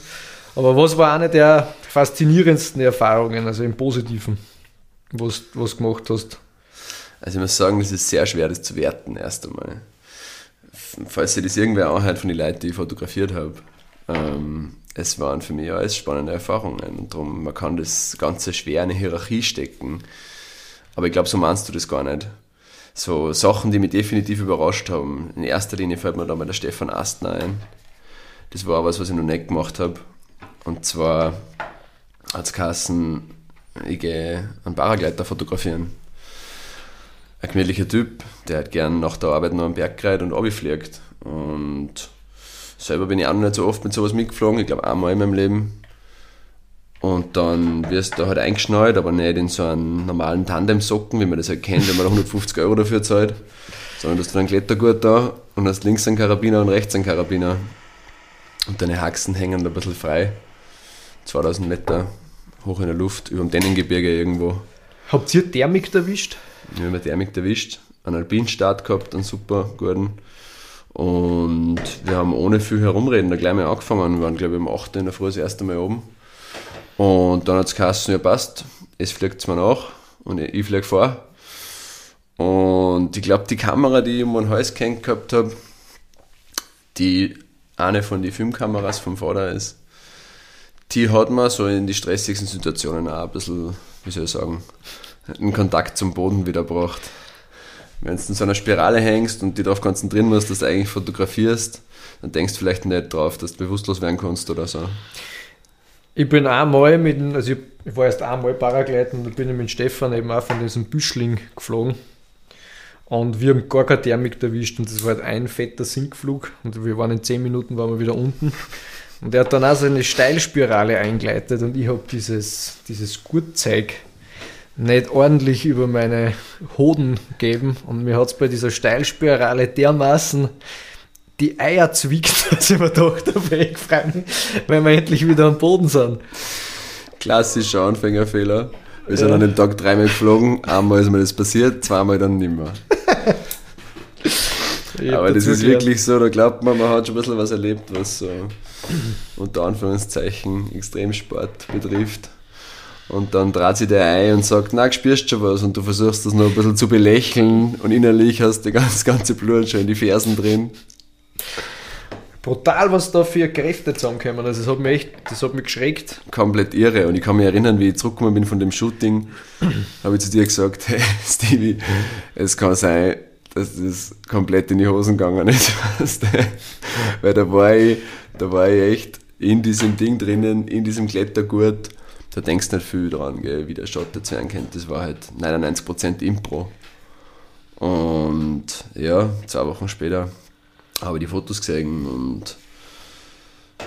Aber was war eine der faszinierendsten Erfahrungen, also im Positiven, was du gemacht hast? Also ich muss sagen, es ist sehr schwer, das zu werten, erst einmal. Falls ihr das irgendwer anhört von den Leuten, die ich fotografiert habe, ähm, es waren für mich alles spannende Erfahrungen und darum, man kann das Ganze schwer in eine Hierarchie stecken. Aber ich glaube, so meinst du das gar nicht. so Sachen, die mich definitiv überrascht haben. In erster Linie fällt mir da mal der Stefan Astner ein. Das war was, was ich noch nicht gemacht habe. Und zwar es geheißen, ich gehe einen Paragleiter fotografieren. Ein gemütlicher Typ, der hat gern nach der Arbeit noch am Berg gerät und runterfliegt. Und selber bin ich auch noch nicht so oft mit sowas mitgeflogen, ich glaube einmal in meinem Leben. Und dann wirst du halt eingeschnallt, aber nicht in so einen normalen Tandem-Socken, wie man das halt kennt, wenn man da 150 Euro dafür zahlt. Sondern du hast dann einen Klettergurt da und hast links einen Karabiner und rechts einen Karabiner. Und deine Haxen hängen da ein bisschen frei. 2000 Meter hoch in der Luft, über dem Dennengebirge irgendwo. Habt ihr Thermik erwischt? Wir haben Thermik erwischt, einen Alpinstart gehabt, einen super guten. Und wir haben ohne viel herumreden da gleich mal angefangen. Wir waren, glaube ich, um 8 Uhr in der Früh das erste Mal oben. Und dann hat es geheißen, ja passt, es fliegt zwar nach und ich, ich fliege vor. Und ich glaube, die Kamera, die ich um den Hals gehängt gehabt habe, die eine von den Filmkameras vom Vater ist, die hat mir so in die stressigsten Situationen auch ein bisschen, wie soll ich sagen, einen Kontakt zum Boden wiederbracht. Wenn du in so einer Spirale hängst und dich darauf konzentrieren musst, dass du eigentlich fotografierst, dann denkst du vielleicht nicht drauf, dass du bewusstlos werden kannst oder so. Ich bin einmal mit dem, also ich war erst einmal Paragleiten, da bin mit Stefan eben auch von diesem Büschling geflogen. Und wir haben gar keine Thermik erwischt und das war halt ein fetter Sinkflug und wir waren in 10 Minuten waren wir wieder unten. Und er hat dann auch so eine Steilspirale eingeleitet und ich habe dieses, dieses Gurtzeug nicht ordentlich über meine Hoden gegeben und mir hat es bei dieser Steilspirale dermaßen die Eier zwickt, dass ich mir dachte, ich freue mich, wenn wir endlich wieder am Boden sind. Klassischer Anfängerfehler. Wir sind an dem Tag dreimal geflogen, einmal ist mir das passiert, zweimal dann nicht mehr. Aber das ist wirklich so, da glaubt man, man hat schon ein bisschen was erlebt, was so unter Anführungszeichen Extremsport betrifft. Und dann dreht sich der ein und sagt, na, spürst schon was und du versuchst das noch ein bisschen zu belächeln und innerlich hast du das ganze Blut schon in die Fersen drin brutal, was da für Kräfte zusammenkommen. Also das hat mich echt, das hat mich geschreckt. Komplett irre. Und ich kann mich erinnern, wie ich zurückgekommen bin von dem Shooting, habe ich zu dir gesagt, hey Stevie, es kann sein, dass das komplett in die Hosen gegangen ist. Weil da war ich, da war ich echt in diesem Ding drinnen, in diesem Klettergurt. Da denkst du nicht viel dran, gell, wie der Shot dazu kennt. Das war halt 99% Impro. Und ja, zwei Wochen später habe die Fotos gesehen und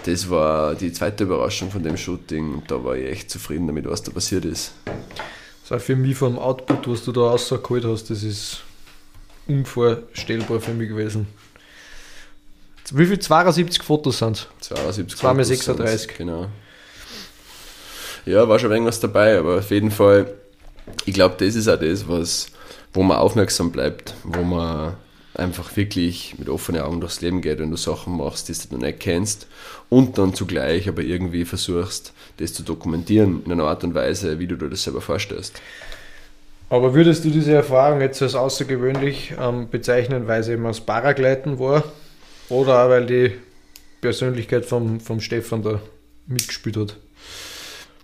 das war die zweite Überraschung von dem Shooting. Da war ich echt zufrieden damit, was da passiert ist. Das ist für mich vom Output, was du da rausgeholt hast, das ist unvorstellbar für mich gewesen. Wie viel? 72 Fotos sind es? 72 2 mal 36. Genau. Ja, war schon irgendwas dabei, aber auf jeden Fall, ich glaube, das ist auch das, was, wo man aufmerksam bleibt, wo man einfach wirklich mit offenen Augen durchs Leben geht, wenn du Sachen machst, die du noch nicht kennst und dann zugleich aber irgendwie versuchst, das zu dokumentieren in einer Art und Weise, wie du dir das selber vorstellst. Aber würdest du diese Erfahrung jetzt als außergewöhnlich ähm, bezeichnen, weil sie eben aus Paragleiten war oder auch weil die Persönlichkeit vom, vom Stefan da mitgespielt hat?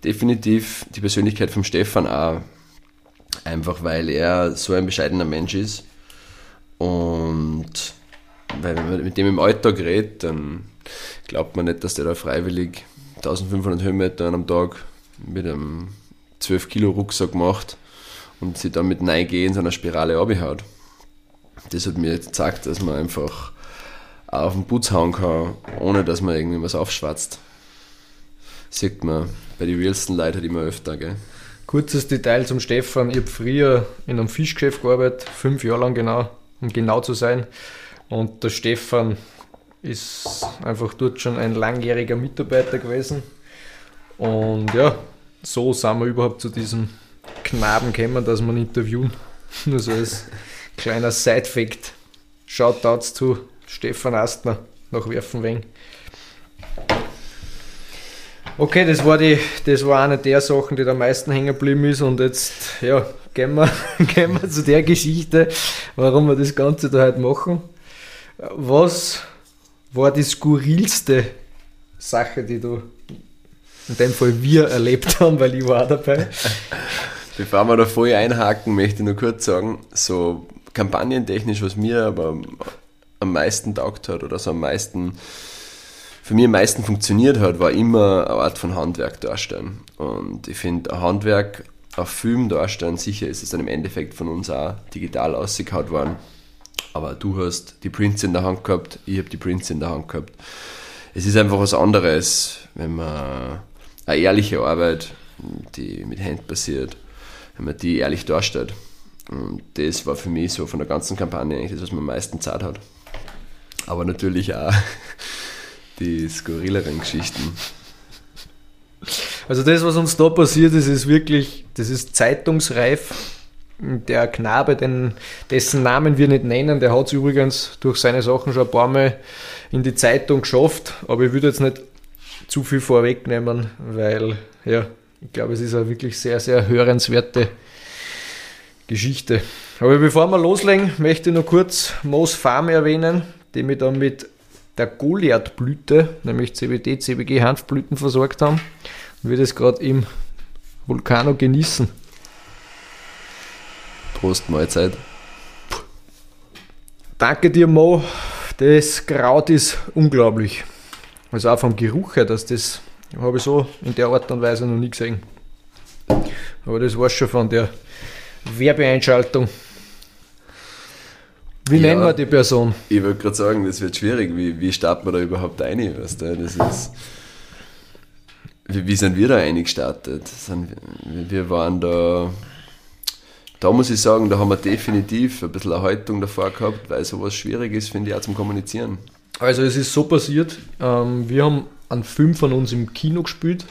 Definitiv die Persönlichkeit vom Stefan auch. Einfach weil er so ein bescheidener Mensch ist und wenn man mit dem im Alltag redet, dann glaubt man nicht, dass der da freiwillig 1500 Höhenmeter am Tag mit einem 12 Kilo Rucksack macht und sich dann mit Neige in so einer Spirale abhaut. Das hat mir jetzt gezeigt, dass man einfach auf den Putz hauen kann, ohne dass man irgendwie was aufschwatzt. Sieht man bei den realsten Leuten halt immer öfter. Gell? Kurzes Detail zum Stefan. Ich habe früher in einem Fischgeschäft gearbeitet, fünf Jahre lang genau um genau zu sein. Und der Stefan ist einfach dort schon ein langjähriger Mitarbeiter gewesen. Und ja, so sind wir überhaupt zu diesem Knaben gekommen, dass wir ihn interviewen. Nur so als kleiner Side-Fact. Shoutouts zu Stefan Astner nach Werfenweng. Okay, das war, die, das war eine der Sachen, die am meisten hängen geblieben ist. Und jetzt, ja, gehen wir, gehen wir zu der Geschichte, warum wir das Ganze da heute machen. Was war die skurrilste Sache, die du in dem Fall wir erlebt haben, weil ich war dabei? Bevor wir da voll einhaken, möchte ich nur kurz sagen, so kampagnentechnisch, was mir aber am meisten taugt hat oder so am meisten für mich am meisten funktioniert hat, war immer eine Art von Handwerk darstellen. Und ich finde, ein Handwerk auf Film darstellen, sicher ist es dann im Endeffekt von uns auch digital ausgekaut worden. Aber du hast die Prints in der Hand gehabt, ich habe die Prints in der Hand gehabt. Es ist einfach was anderes, wenn man eine ehrliche Arbeit, die mit Hand passiert, wenn man die ehrlich darstellt. Und das war für mich so von der ganzen Kampagne eigentlich das, was mir am meisten Zeit hat. Aber natürlich auch die skurrileren Geschichten. Also das, was uns da passiert ist, ist wirklich, das ist zeitungsreif. Der Knabe, den, dessen Namen wir nicht nennen, der hat es übrigens durch seine Sachen schon ein paar Mal in die Zeitung geschafft, aber ich würde jetzt nicht zu viel vorwegnehmen, weil ja, ich glaube, es ist eine wirklich sehr, sehr hörenswerte Geschichte. Aber bevor wir loslegen, möchte ich noch kurz Moos Farm erwähnen, die mich dann mit der Goliath-Blüte, nämlich CBD, CBG Hanfblüten versorgt haben wir das gerade im Vulkano genießen. Prost, Mahlzeit. Danke dir, Mo. Das Kraut ist unglaublich. Also auch vom Geruch her, dass das habe ich so in der Art und Weise noch nie gesehen. Aber das war schon von der Werbeeinschaltung. Wie ja, nennen wir die Person? Ich wollte gerade sagen, das wird schwierig. Wie, wie starten wir da überhaupt ein? Weißt du? das ist, wie, wie sind wir da eingestartet? Wir waren da, da muss ich sagen, da haben wir definitiv ein bisschen Erhaltung davor gehabt, weil sowas schwierig ist, finde ich, auch zum Kommunizieren. Also es ist so passiert, ähm, wir haben einen Film von uns im Kino gespielt.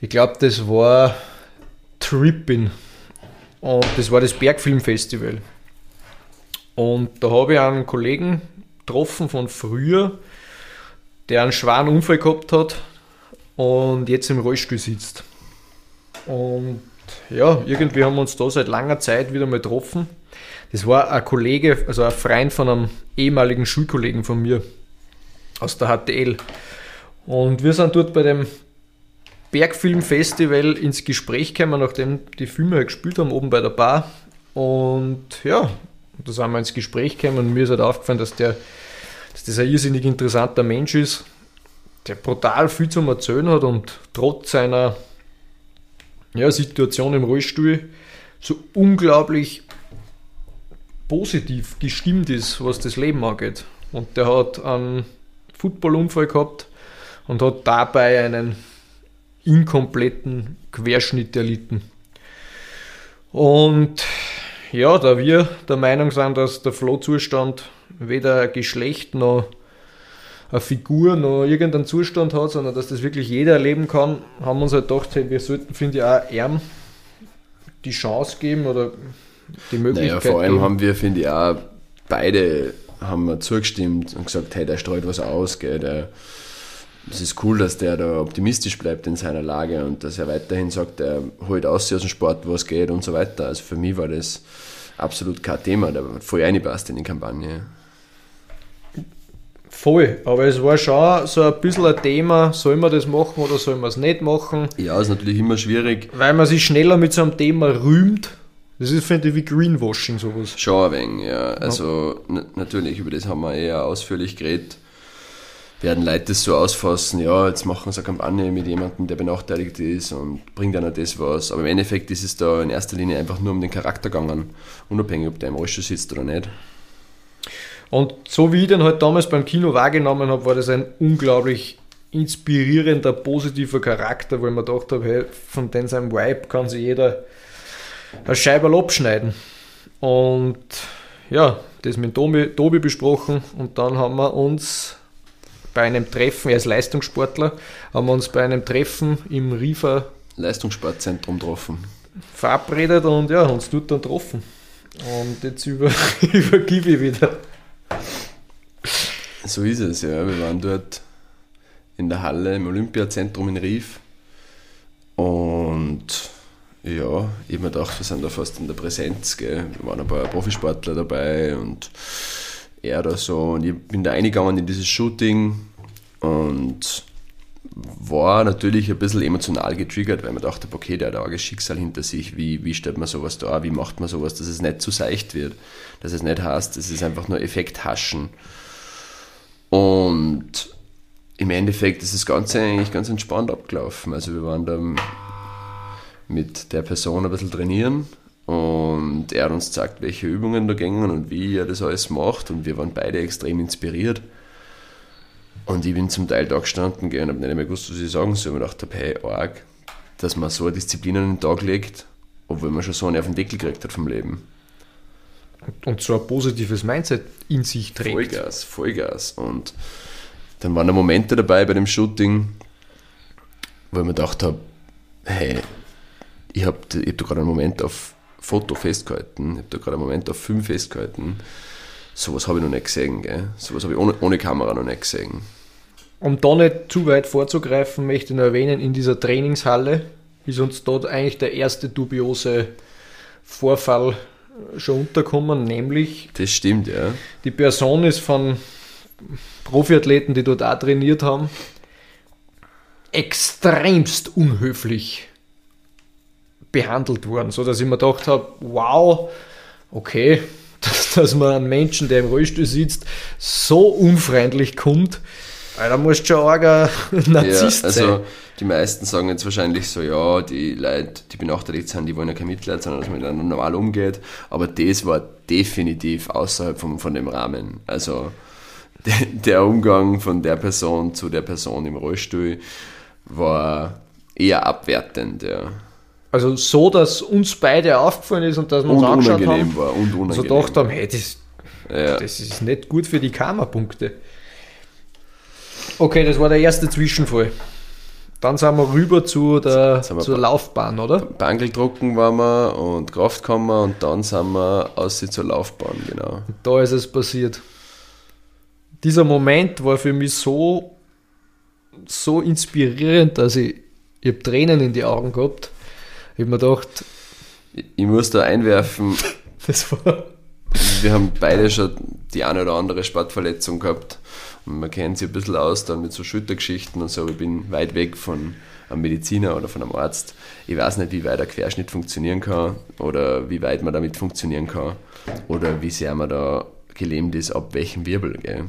Ich glaube, das war Trippin. Und das war das Bergfilmfestival. Und da habe ich einen Kollegen getroffen von früher, der einen schweren Unfall gehabt hat und jetzt im Rollstuhl sitzt. Und ja, irgendwie haben wir uns da seit langer Zeit wieder mal getroffen. Das war ein Kollege, also ein Freund von einem ehemaligen Schulkollegen von mir aus der HTL. Und wir sind dort bei dem Bergfilmfestival ins Gespräch gekommen, nachdem die Filme halt gespielt haben, oben bei der Bar. Und ja, da sind wir ins Gespräch gekommen und mir ist halt aufgefallen, dass, der, dass das ein irrsinnig interessanter Mensch ist, der brutal viel zum Erzählen hat und trotz seiner ja, Situation im Rollstuhl so unglaublich positiv gestimmt ist, was das Leben angeht. Und der hat einen Footballunfall gehabt und hat dabei einen inkompletten Querschnitt erlitten. Und ja, da wir der Meinung sind, dass der Flohzustand weder Geschlecht noch eine Figur noch irgendeinen Zustand hat, sondern dass das wirklich jeder erleben kann, haben wir uns halt gedacht, hey, wir sollten, finde ich, auch Erm die Chance geben oder die Möglichkeit. Naja, vor allem geben. haben wir, finde ich, auch beide haben wir zugestimmt und gesagt, hey, der streut was aus, gell, der, es ist cool, dass der da optimistisch bleibt in seiner Lage und dass er weiterhin sagt, er holt aus aus dem Sport, wo es geht und so weiter. Also für mich war das absolut kein Thema, der hat voll reingepasst in die Kampagne. Voll, aber es war schon so ein bisschen ein Thema, soll man das machen oder soll man es nicht machen? Ja, ist natürlich immer schwierig. Weil man sich schneller mit so einem Thema rühmt. Das ist, finde ich, wie Greenwashing sowas. Schon ein wenig, ja. Also ja. natürlich, über das haben wir eher ausführlich geredet. Werden Leute das so ausfassen, ja, jetzt machen sie eine Kampagne mit jemandem, der benachteiligt ist und bringt einer das was. Aber im Endeffekt ist es da in erster Linie einfach nur um den Charakter gegangen, unabhängig, ob der im Rollstuhl sitzt oder nicht. Und so wie ich den halt damals beim Kino wahrgenommen habe, war das ein unglaublich inspirierender, positiver Charakter, wo ich mir gedacht habe, hey, von dem seinem Vibe kann sich jeder ein Scheiberl abschneiden. Und ja, das mit Tobi, Tobi besprochen und dann haben wir uns bei einem Treffen, er ist Leistungssportler, haben wir uns bei einem Treffen im Rifa Leistungssportzentrum getroffen. Verabredet und ja, uns dort dann getroffen. Und jetzt über, übergebe ich wieder. So ist es, ja. Wir waren dort in der Halle im Olympiazentrum in Rief. Und ja, ich habe mir gedacht, wir sind da fast in der Präsenz. Gell. Wir waren ein paar Profisportler dabei und er da so. Und ich bin da eingegangen in dieses Shooting und war natürlich ein bisschen emotional getriggert, weil man dachte, okay, der hat ein arges Schicksal hinter sich, wie, wie stellt man sowas da, wie macht man sowas, dass es nicht zu seicht wird, dass es nicht heißt, es ist einfach nur Effekthaschen. Und im Endeffekt ist das Ganze eigentlich ganz entspannt abgelaufen. Also wir waren da mit der Person ein bisschen trainieren und er hat uns gesagt, welche Übungen da gingen und wie er das alles macht und wir waren beide extrem inspiriert. Und ich bin zum Teil da gestanden und habe nicht mehr gewusst, was ich sagen soll. Und dachte, hey, arg, dass man so eine Disziplin an den Tag legt, obwohl man schon so einen auf den Deckel gekriegt hat vom Leben. Und so ein positives Mindset in sich trägt. Vollgas, Vollgas. Und dann waren da Momente dabei bei dem Shooting, wo ich mir gedacht habe, hey, ich habe ich hab da gerade einen Moment auf Foto festgehalten, ich habe da gerade einen Moment auf Film festgehalten. Sowas habe ich noch nicht gesehen, gell? Sowas habe ich ohne, ohne Kamera noch nicht gesehen. Um da nicht zu weit vorzugreifen, möchte ich nur erwähnen, in dieser Trainingshalle ist uns dort eigentlich der erste dubiose Vorfall schon unterkommen, nämlich. Das stimmt, ja. Die Person ist von Profiathleten, die dort auch trainiert haben, extremst unhöflich behandelt worden, so dass ich mir gedacht habe, wow, okay, dass, dass man einen Menschen, der im Rollstuhl sitzt, so unfreundlich kommt, da musst du schon arger Narzisst ja, also sein. Die meisten sagen jetzt wahrscheinlich so, ja, die Leute, die benachteiligt sind, die wollen ja kein Mitleid, sondern dass man miteinander normal umgeht. Aber das war definitiv außerhalb von, von dem Rahmen. Also der, der Umgang von der Person zu der Person im Rollstuhl war eher abwertend, ja. Also so, dass uns beide aufgefallen ist und dass wir Und uns angeschaut unangenehm haben. war. Und So unangenehm. gedacht haben, hey, das, ja. das ist nicht gut für die Karma-Punkte. Okay, das war der erste Zwischenfall. Dann sind wir rüber zu der, zur Laufbahn, oder? Bangeldrucken waren wir und Kraftkammer und dann sind wir aus zur Laufbahn, genau. Da ist es passiert. Dieser Moment war für mich so, so inspirierend, dass ich, ich habe Tränen in die Augen gehabt. Ich habe mir gedacht, Ich, ich muss da einwerfen, das war wir haben beide schon die eine oder andere Sportverletzung gehabt. Man kennt sich ein bisschen aus dann mit so Schultergeschichten und so. Ich bin weit weg von einem Mediziner oder von einem Arzt. Ich weiß nicht, wie weit der Querschnitt funktionieren kann oder wie weit man damit funktionieren kann oder wie sehr man da gelähmt ist, ab welchem Wirbel. Gell.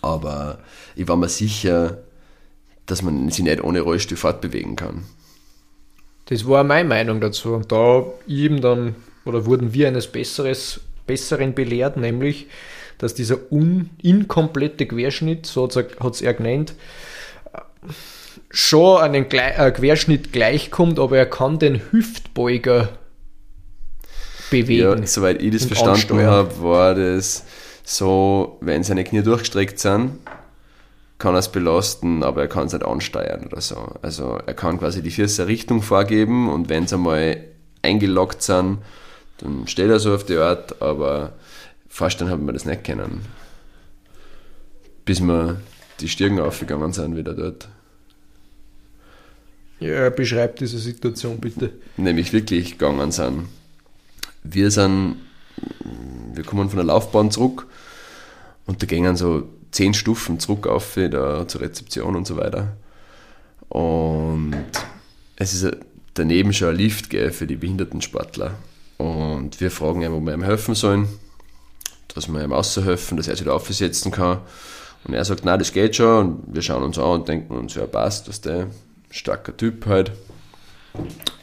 Aber ich war mir sicher, dass man sich nicht ohne Rollstuhl fortbewegen kann. Das war meine Meinung dazu. Und da eben dann, oder wurden wir eines Besseres, Besseren belehrt, nämlich, dass dieser un, inkomplette Querschnitt, so hat es er genannt, schon einen Gle äh, Querschnitt gleichkommt, aber er kann den Hüftbeuger bewegen. Ja, soweit ich das verstanden habe, war das so, wenn seine Knie durchgestreckt sind, kann er es belasten, aber er kann es nicht ansteuern oder so. Also er kann quasi die Füße Richtung vorgeben und wenn sie einmal eingeloggt sind, dann steht er so auf die Art, aber vorstellen haben wir das nicht können. Bis wir die Stirn aufgegangen sind wieder dort. Ja, beschreibt diese Situation bitte. nämlich wirklich gegangen sind. Wir sind, wir kommen von der Laufbahn zurück und da gingen so zehn Stufen zurück auf da zur Rezeption und so weiter. Und es ist daneben schon ein Lift gell, für die behinderten Sportler. Und wir fragen ihn, wo wir ihm helfen sollen, dass wir ihm aushelfen, dass er sich da aufsetzen kann. Und er sagt, nein, das geht schon. Und wir schauen uns an und denken uns, ja, passt, dass der starker Typ halt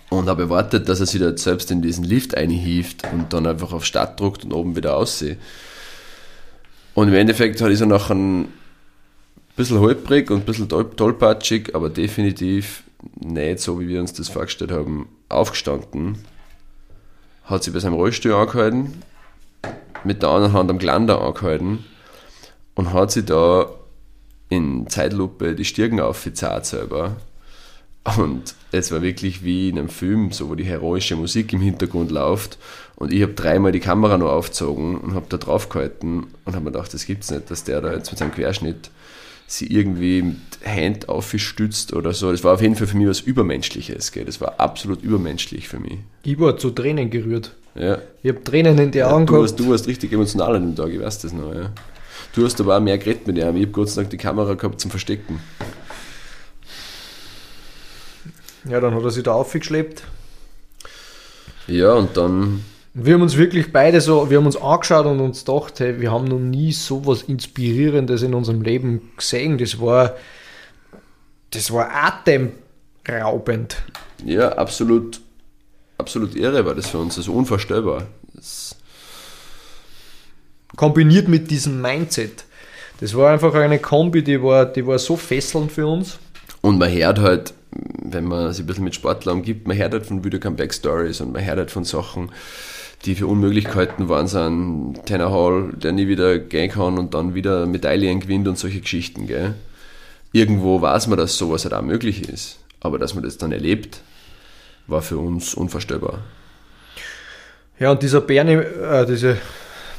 und habe erwartet, dass er sich da selbst in diesen Lift einhieft und dann einfach auf Start druckt und oben wieder aussieht. Und im Endeffekt hat ist er nachher ein bisschen holprig und ein bisschen toll- tollpatschig, aber definitiv nicht so, wie wir uns das vorgestellt haben, aufgestanden, hat sich bei seinem Rollstuhl angehalten, mit der anderen Hand am Glander angehalten und hat sich da in Zeitlupe die Stirn aufgezahlt selber. Und es war wirklich wie in einem Film, so wo die heroische Musik im Hintergrund läuft. Und ich habe dreimal die Kamera noch aufgezogen und habe da drauf gehalten und habe mir gedacht, das gibt's nicht, dass der da jetzt mit seinem Querschnitt sie irgendwie mit Hand aufgestützt oder so. Das war auf jeden Fall für mich was Übermenschliches. Gell? Das war absolut übermenschlich für mich. Ich war zu Tränen gerührt. Ja. Ich habe Tränen in die Ja, Augen du, gehabt. warst, du warst richtig emotional an dem Tag, ich weiß das noch. Ja. Du hast aber auch mehr geredet mit ihm. Ich habe Gott sei Dank die Kamera gehabt zum Verstecken. ja, dann hat er sich da aufgeschleppt. Ja, und dann Wir haben uns wirklich beide so, wir haben uns angeschaut und uns gedacht, hey, wir haben noch nie so was Inspirierendes in unserem Leben gesehen. Das war, das war atemraubend. Ja, absolut, absolut irre war das für uns, also unvorstellbar. Das, Kombiniert mit diesem Mindset. Das war einfach eine Kombi, die war, die war so fesselnd für uns. und man hört halt, wenn man sich ein bisschen mit Sportlern umgibt, man hört halt von Video Comeback Stories und man hört halt von Sachen, die für Unmöglichkeiten waren, sind Tanner Hall, der nie wieder gehen kann und dann wieder Medaillen gewinnt und solche Geschichten, gell. Irgendwo weiß man, dass sowas halt auch möglich ist, aber dass man das dann erlebt, war für uns unvorstellbar. Ja, und dieser Bernie, äh, diese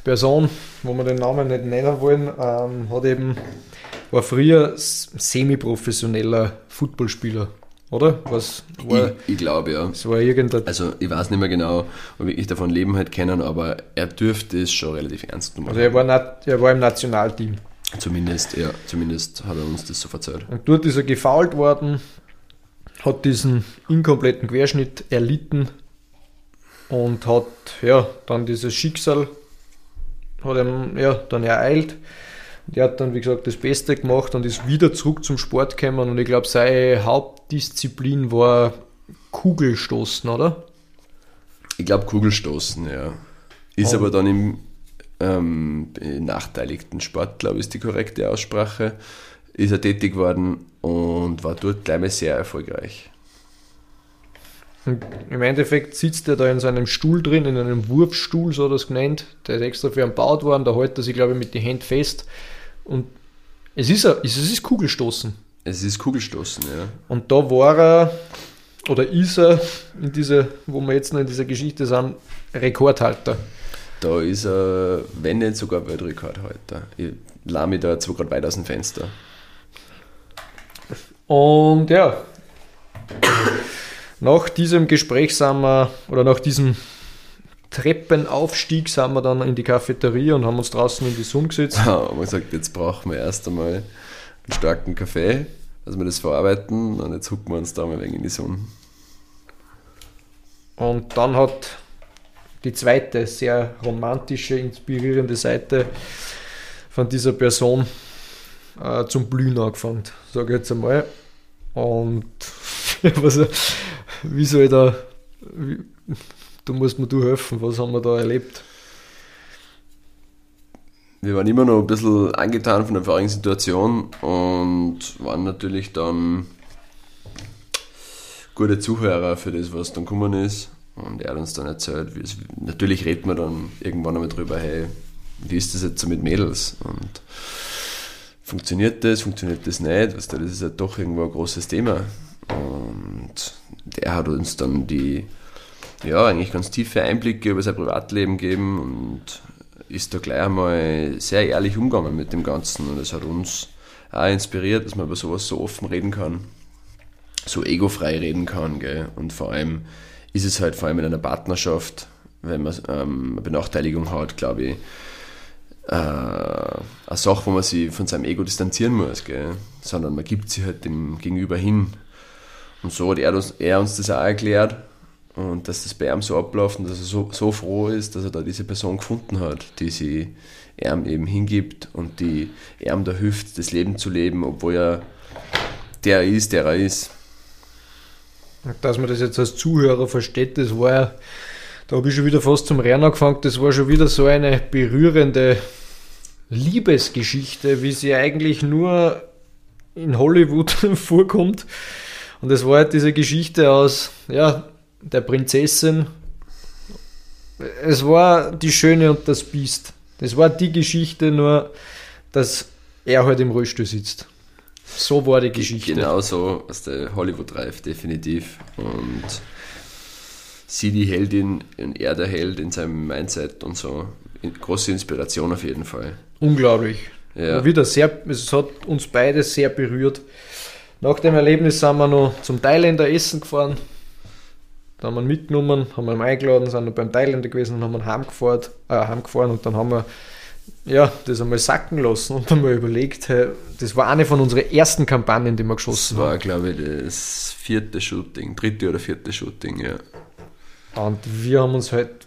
Person, wo wir den Namen nicht nennen wollen, ähm, hat eben, war früher semi-professioneller Footballspieler, oder? Was war, Ich, ich glaube, ja. es war irgendein, Also ich weiß nicht mehr genau, ob ich davon leben halt kennen, aber er dürfte es schon relativ ernst genommen. also er war, er war im Nationalteam. Zumindest, ja, zumindest hat er uns das so verzeiht. Und dort ist er gefault worden, hat diesen inkompletten Querschnitt erlitten und hat ja dann dieses Schicksal hat ihm ja dann ereilt. Und er hat dann, wie gesagt, das Beste gemacht und ist wieder zurück zum Sport gekommen. Und ich glaube, seine Hauptdisziplin war Kugelstoßen, oder? Ich glaube Kugelstoßen, ja. Ist Oh. aber dann im ähm, benachteiligten Sport, glaube ich, ist die korrekte Aussprache. Ist er tätig geworden und war dort gleich mal sehr erfolgreich. Im Endeffekt sitzt er da in seinem Stuhl drin, in einem Wurfstuhl, so hat er es genannt. Der ist extra für ihn gebaut worden, da hält er sich, glaube ich, mit den Händen fest. Und es ist, es ist Kugelstoßen. Es ist Kugelstoßen, ja. Und da war er, oder ist er, in dieser, wo wir jetzt noch in dieser Geschichte sind, Rekordhalter. Da ist er, wenn nicht sogar Weltrekordhalter. Ich lahm mich da jetzt so gerade weit aus dem Fenster. Und ja, nach diesem Gespräch sind wir, oder nach diesem Treppenaufstieg sind wir dann in die Cafeteria und haben uns draußen in die Sonne gesetzt. Da haben wir gesagt, jetzt brauchen wir erst einmal einen starken Kaffee, dass wir das verarbeiten und jetzt hucken wir uns da mal wegen in die Sonne. Und dann hat die zweite sehr romantische, inspirierende Seite von dieser Person äh, zum Blühen angefangen, sage ich jetzt einmal. Und was, wie soll ich da, wie, du musst mir du helfen, was haben wir da erlebt? Wir waren immer noch ein bisschen angetan von der vorigen Situation und waren natürlich dann gute Zuhörer für das, was dann gekommen ist. Und er hat uns dann erzählt, es, natürlich redet man dann irgendwann einmal drüber, hey, wie ist das jetzt so mit Mädels? Und funktioniert das, funktioniert das nicht? Weißt du, das ist ja doch irgendwo ein großes Thema. Und der hat uns dann die, ja, eigentlich ganz tiefe Einblicke über sein Privatleben gegeben und ist da gleich einmal sehr ehrlich umgegangen mit dem Ganzen und es hat uns auch inspiriert, dass man über sowas so offen reden kann, so egofrei reden kann, gell? und vor allem ist es halt vor allem in einer Partnerschaft, wenn man ähm, eine Benachteiligung hat, glaube ich, äh, eine Sache, wo man sich von seinem Ego distanzieren muss, gell? sondern man gibt sich halt dem Gegenüber hin. Und so hat er uns, er uns das auch erklärt und dass das bei ihm so abläuft und dass er so, so froh ist, dass er da diese Person gefunden hat, die sie ihm eben hingibt und die ihm da hilft, das Leben zu leben, obwohl er der ist, der er ist. Dass man das jetzt als Zuhörer versteht, das war ja, da habe ich schon wieder fast zum Rennen angefangen, das war schon wieder so eine berührende Liebesgeschichte, wie sie eigentlich nur in Hollywood vorkommt. Und das war halt diese Geschichte aus, ja, der Prinzessin. Es war die Schöne und das Biest. Das war die Geschichte, nur dass er halt im Rollstuhl sitzt. So war die Geschichte. Genau so aus der Hollywood-Reif, definitiv. Und sie die Heldin und er der Held in seinem Mindset und so. Große Inspiration auf jeden Fall. Unglaublich. Ja. Wieder sehr, es hat uns beide sehr berührt. Nach dem Erlebnis sind wir noch zum Thailänder essen gefahren. Da haben wir ihn mitgenommen, haben wir ihn eingeladen, sind noch beim Thailänder gewesen und haben ihn heimgefahren, äh, heimgefahren und dann haben wir ja, das einmal sacken lassen und einmal überlegt, hey, das war eine von unseren ersten Kampagnen, die wir Das geschossen haben. war, glaube ich, das vierte Shooting, dritte oder vierte Shooting, ja. Und wir haben uns halt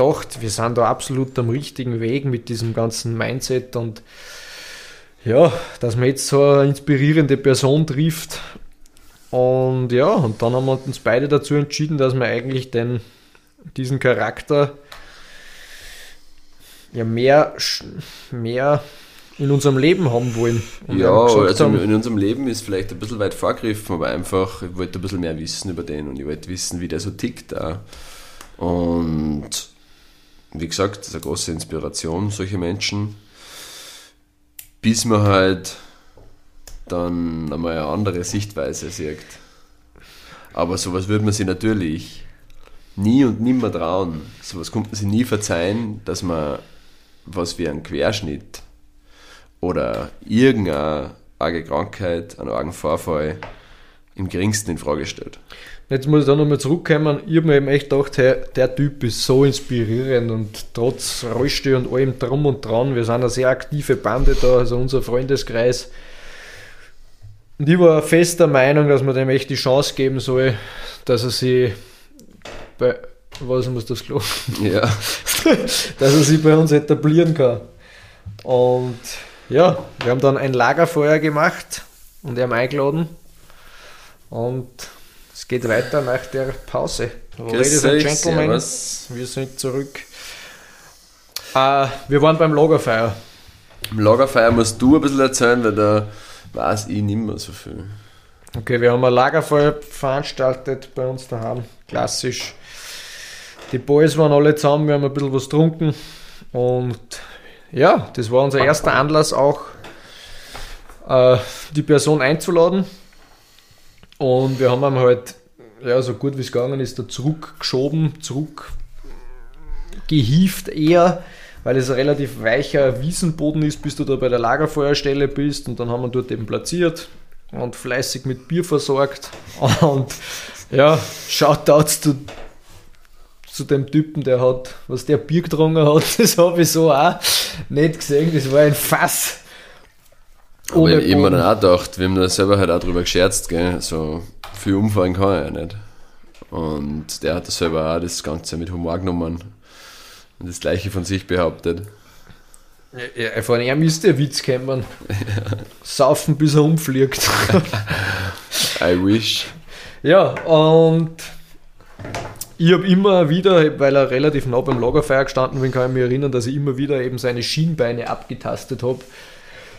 gedacht, wir sind da absolut am richtigen Weg mit diesem ganzen Mindset und ja, dass man jetzt so eine inspirierende Person trifft. Und ja, und dann haben wir uns beide dazu entschieden, dass wir eigentlich den, diesen Charakter ja mehr, mehr in unserem Leben haben wollen. Und ja, also haben, in unserem Leben ist vielleicht ein bisschen weit vorgegriffen, aber einfach, ich wollte ein bisschen mehr wissen über den und ich wollte wissen, wie der so tickt auch. Und wie gesagt, das ist eine große Inspiration, solche Menschen, bis man halt dann einmal eine andere Sichtweise sieht. Aber sowas würde man sich natürlich nie und nimmer trauen. Sowas kommt man sich nie verzeihen, dass man was wie einen Querschnitt oder irgendeine arge Krankheit, einen argen Vorfall im geringsten in Frage stellt. Jetzt muss ich da nochmal zurückkommen. Ich habe mir eben echt gedacht, hey, der Typ ist so inspirierend und trotz Rollstuhl und allem drum und dran, wir sind eine sehr aktive Bande da, also unser Freundeskreis. Und ich war fest der Meinung, dass man dem echt die Chance geben soll, dass er sich bei, was muss das klar, Ja, dass er sich bei uns etablieren kann. Und ja, wir haben dann ein Lagerfeuer gemacht und ihn eingeladen. Und es geht weiter nach der Pause. Ladies and Gentlemen, wir sind zurück. Äh, wir waren beim Lagerfeuer. Im Lagerfeuer musst du ein bisschen erzählen, weil da weiß ich nicht mehr so viel. Okay, wir haben ein Lagerfeuer veranstaltet bei uns daheim. Klassisch. Die Boys waren alle zusammen, wir haben ein bisschen was getrunken. Und ja, das war unser erster Anlass auch, äh, die Person einzuladen. Und wir haben ihn halt, ja, so gut wie es gegangen ist, da zurückgeschoben, zurückgehieft eher, weil es ein relativ weicher Wiesenboden ist, bis du da bei der Lagerfeuerstelle bist. Und dann haben wir dort eben platziert und fleißig mit Bier versorgt. Und ja, Shoutouts zu, zu dem Typen, der hat, was der Bier getrunken hat, das habe ich so auch nicht gesehen. Das war ein Fass. Aber Ohne ich hab mir dann auch gedacht, wir haben da selber halt auch drüber gescherzt, gell? so viel umfallen kann er ja nicht. Und der hat das selber auch das Ganze mit Humor genommen und das Gleiche von sich behauptet. Ja, von ihm ist der Witz gekommen. Saufen bis er umfliegt. I wish. ja, und ich habe immer wieder, weil er relativ nah beim Lagerfeuer gestanden bin, kann ich mich erinnern, dass ich immer wieder eben seine Schienbeine abgetastet habe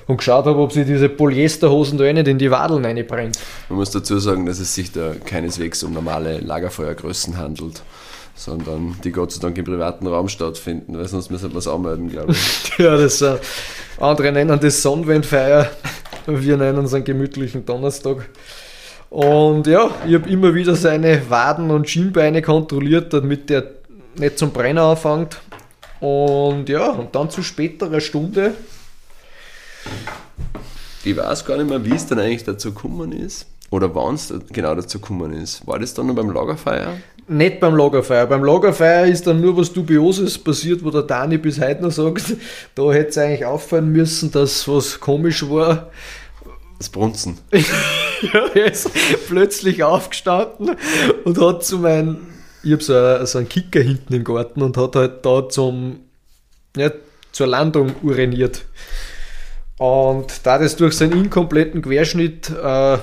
und geschaut habe, ob sie diese Polyesterhosen da eh nicht in die Wadeln reinbrennt. Man muss dazu sagen, dass es sich da keineswegs um normale Lagerfeuergrößen handelt, sondern die Gott sei Dank im privaten Raum stattfinden, weil sonst müssen wir es anmelden, glaube ich. Ja, das äh, andere nennen das Sonnenwendfeier. Wir nennen es einen gemütlichen Donnerstag. Und ja, ich habe immer wieder seine Waden und Schienbeine kontrolliert, damit der nicht zum Brenner anfängt. Und ja, und dann zu späterer Stunde, Ich weiß gar nicht mehr, wie es dann eigentlich dazu gekommen ist. Oder wann es genau dazu gekommen ist. War das dann nur beim Lagerfeuer? nicht beim Lagerfeuer. Beim Lagerfeuer ist dann nur was Dubioses passiert, wo der Dani bis heute noch sagt, da hätte es eigentlich auffallen müssen, dass was komisch war. Das Brunzen. Ja, er ist plötzlich aufgestanden und hat zu meinem, ich habe so, einen- so einen Kicker hinten im Garten und hat halt da zum, ja, zur Landung uriniert. Und da das durch seinen inkompletten Querschnitt äh,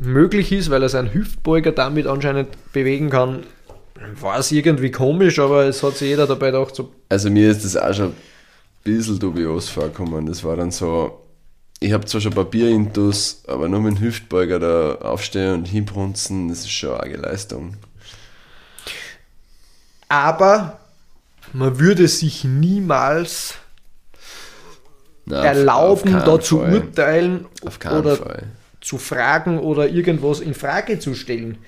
möglich ist, weil er seinen Hüftbeuger damit anscheinend bewegen kann, war es irgendwie komisch, aber es hat sich jeder dabei gedacht, so, Also mir ist das auch schon ein bisschen dubios vorgekommen. Das war dann so, ich habe zwar schon Papierintus, aber nur mit dem Hüftbeuger da aufstehen und hinbrunzen, das ist schon eine Leistung. aber man würde sich niemals Auf- erlauben, auf da zu Fall. urteilen oder Fall. zu fragen oder irgendwas in Frage zu stellen.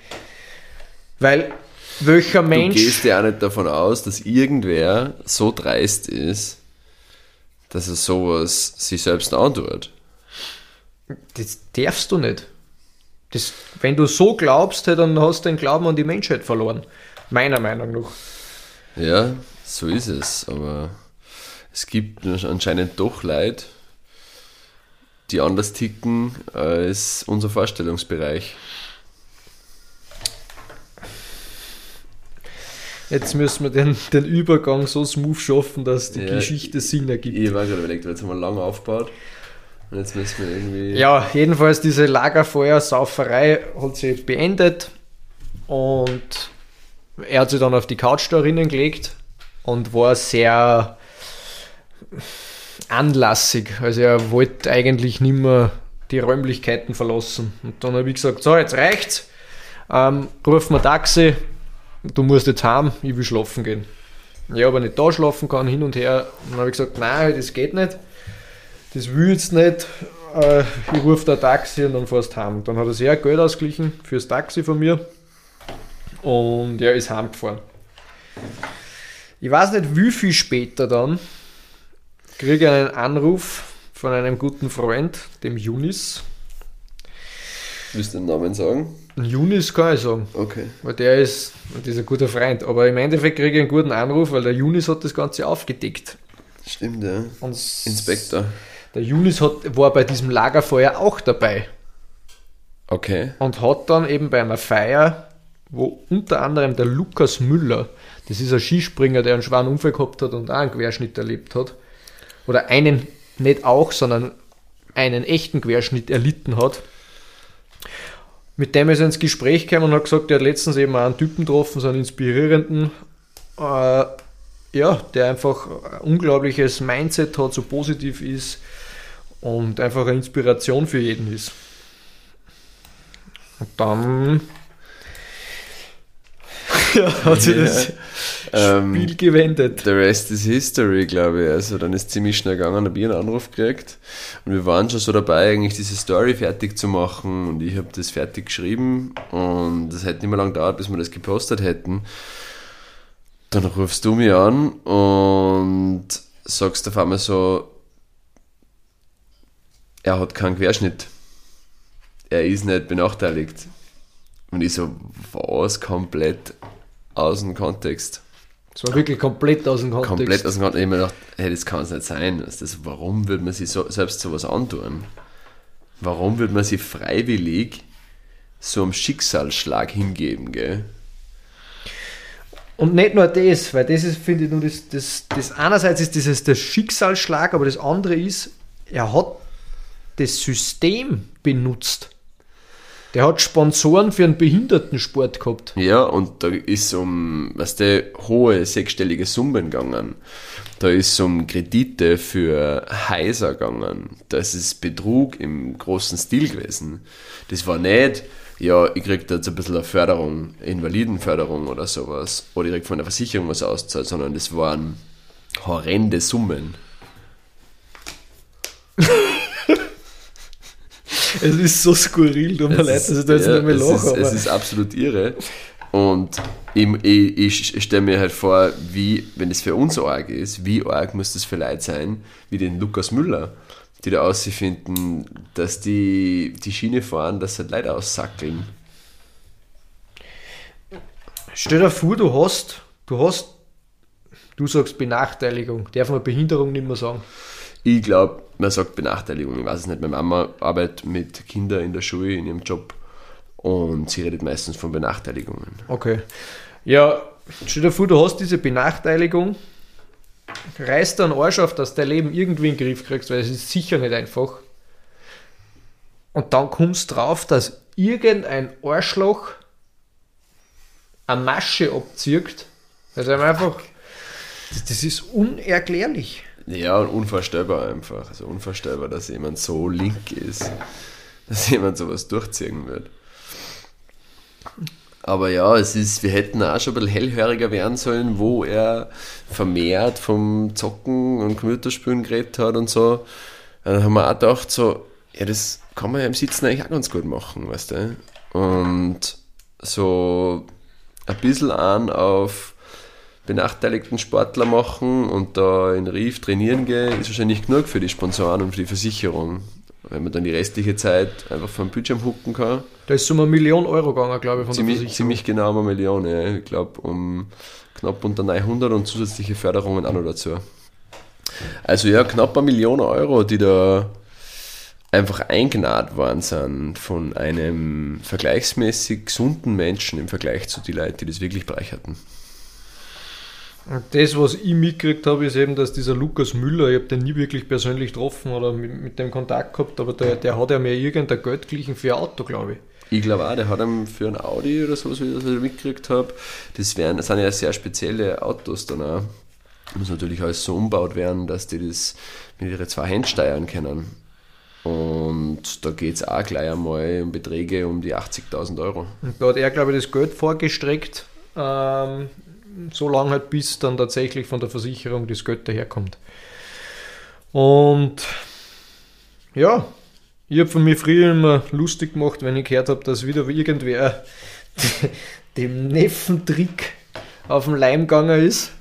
Weil welcher Du Mensch. gehst ja auch nicht davon aus, dass irgendwer so dreist ist, dass er sowas sich selbst antut. Das darfst du nicht. Das, wenn du so glaubst, dann hast du den Glauben an die Menschheit verloren. Meiner Meinung nach. Ja, so ist es, aber es gibt anscheinend doch Leute, die anders ticken als unser Vorstellungsbereich. Jetzt müssen wir den, den Übergang so smooth schaffen, dass die Ja, Geschichte Sinn ergibt. Ich war gerade überlegt, jetzt haben wir lange aufgebaut und jetzt müssen wir irgendwie. Ja, jedenfalls diese Lagerfeuer-Sauferei hat sich beendet und er hat sich dann auf die Couch da drinnen gelegt und war sehr anlassig. Also er wollte eigentlich nicht mehr die Räumlichkeiten verlassen. Und dann habe ich gesagt, so, jetzt reicht's. Ähm, ruf mir Taxi, du musst jetzt heim, ich will schlafen gehen. Ja, aber nicht da schlafen kann, hin und her. Und dann habe ich gesagt, nein, das geht nicht. Das will jetzt nicht. Äh, ich rufe da Taxi und dann fährst du heim. Dann hat er sehr Geld ausgeglichen fürs Taxi von mir. Und er ist heimgefahren. Ich weiß nicht, wie viel später dann kriege einen Anruf von einem guten Freund, dem Junis. Willst du den Namen sagen? Junis kann ich sagen. Okay. Weil der ist, und ist ein guter Freund. Aber im Endeffekt kriege ich einen guten Anruf, weil der Junis hat das Ganze aufgedeckt. Stimmt, ja. Und Inspektor. Der Junis hat, war bei diesem Lagerfeuer auch dabei Okay. und hat dann eben bei einer Feier, wo unter anderem der Lukas Müller, das ist ein Skispringer, der einen schweren Unfall gehabt hat und auch einen Querschnitt erlebt hat, oder einen, nicht auch, sondern einen echten Querschnitt erlitten hat. Mit dem ist er ins Gespräch gekommen und hat gesagt, er hat letztens eben einen Typen getroffen, so einen inspirierenden, äh, ja, der einfach ein unglaubliches Mindset hat, so positiv ist und einfach eine Inspiration für jeden ist. Und dann ja, hat sich das Ähm, Spiel gewendet. The rest is history, glaube ich. Also dann ist ziemlich schnell gegangen, habe ich einen Anruf gekriegt und wir waren schon so dabei, eigentlich diese Story fertig zu machen und ich habe das fertig geschrieben und es hätte nicht mehr lange gedauert, bis wir das gepostet hätten. Dann rufst du mich an und sagst auf einmal so, er hat keinen Querschnitt. Er ist nicht benachteiligt. Und ich so, was? Komplett aus dem Kontext Das war wirklich komplett aus dem Kontext. komplett aus dem Kontext. Ich habe mir gedacht, hey, das kann es nicht sein. Also das, warum würde man sich so, selbst sowas antun? Warum würde man sich freiwillig so einem Schicksalsschlag hingeben, gell? Und nicht nur das, weil das ist, finde ich, nur das, das, das einerseits ist dieses der Schicksalsschlag, aber das andere ist, er hat das System benutzt. Der hat Sponsoren für einen Behindertensport gehabt. Ja, und da ist um, weißt du, hohe sechsstellige Summen gegangen. Da ist um Kredite für Häuser gegangen. Das ist Betrug im großen Stil gewesen. Das war nicht, ja, ich krieg da jetzt ein bisschen eine Förderung, Invalidenförderung oder sowas, oder ich krieg von der Versicherung was auszahlt, sondern das waren horrende Summen. Es ist so skurril, tut mir leid, dass ich da jetzt ja, nicht mehr es lache. ist, aber es ist absolut irre. Und ich, ich, ich stelle mir halt vor, wie, wenn es für uns arg ist, wie arg muss das für Leute sein, wie den Lukas Müller, die da finden, dass die die Schiene fahren, dass halt Leute aussackeln. Stell dir vor, du hast, du hast, du sagst Benachteiligung, darf man Behinderung nicht mehr sagen. Ich glaube, man sagt Benachteiligung, ich weiß es nicht. Meine Mama arbeitet mit Kindern in der Schule, in ihrem Job und sie redet meistens von Benachteiligungen. Okay. Ja, stell dir vor, du hast diese Benachteiligung, reißt einen Arsch auf, dass du dein Leben irgendwie in den Griff kriegst, weil es ist sicher nicht einfach. Und dann kommst du drauf, dass irgendein Arschloch eine Masche abzieht. Also einfach, das, das ist unerklärlich. Ja, und unvorstellbar einfach. Also unvorstellbar, dass jemand so link ist, dass jemand sowas durchziehen wird. Aber ja, es ist, wir hätten auch schon ein bisschen hellhöriger werden sollen, wo er vermehrt vom Zocken und Computerspielen geredet hat und so. Dann haben wir auch gedacht, so, ja, das kann man ja im Sitzen eigentlich auch ganz gut machen, weißt du. Und so ein bisschen an auf benachteiligten Sportler machen und da in Rief trainieren gehen, ist wahrscheinlich genug für die Sponsoren und für die Versicherung. Wenn man dann die restliche Zeit einfach vom Bildschirm hucken kann. Da ist so eine Million Euro gegangen, glaube ich, von der Ziemlich, Versicherung. ziemlich genau um eine Million, ja. ich glaube um knapp unter 900 und zusätzliche Förderungen auch noch dazu. Also ja, knapp eine Million Euro, die da einfach eingenäht worden sind von einem vergleichsmäßig gesunden Menschen im Vergleich zu den Leuten, die das wirklich bereicherten. Das, was ich mitgekriegt habe, ist eben, dass dieser Lukas Müller, ich habe den nie wirklich persönlich getroffen oder mit, mit dem Kontakt gehabt, aber der, der hat ja mir irgendein Geld glichen für ein Auto, glaube ich. Ich glaube auch, der hat ihm für ein Audi oder so, wie ich das mitgekriegt habe. Das, wären, das sind ja sehr spezielle Autos dann auch. Muss natürlich alles so umbaut werden, dass die das mit ihren zwei Händen steuern können. Und da geht es auch gleich einmal um Beträge um die 80.000 Euro. Und da hat er, glaube ich, das Geld vorgestreckt, ähm, so lange halt, bis dann tatsächlich von der Versicherung das Geld daherkommt. Und ja, ich habe von mir früher immer lustig gemacht, wenn ich gehört habe, dass wieder irgendwer dem Neffentrick auf dem Leim gegangen ist.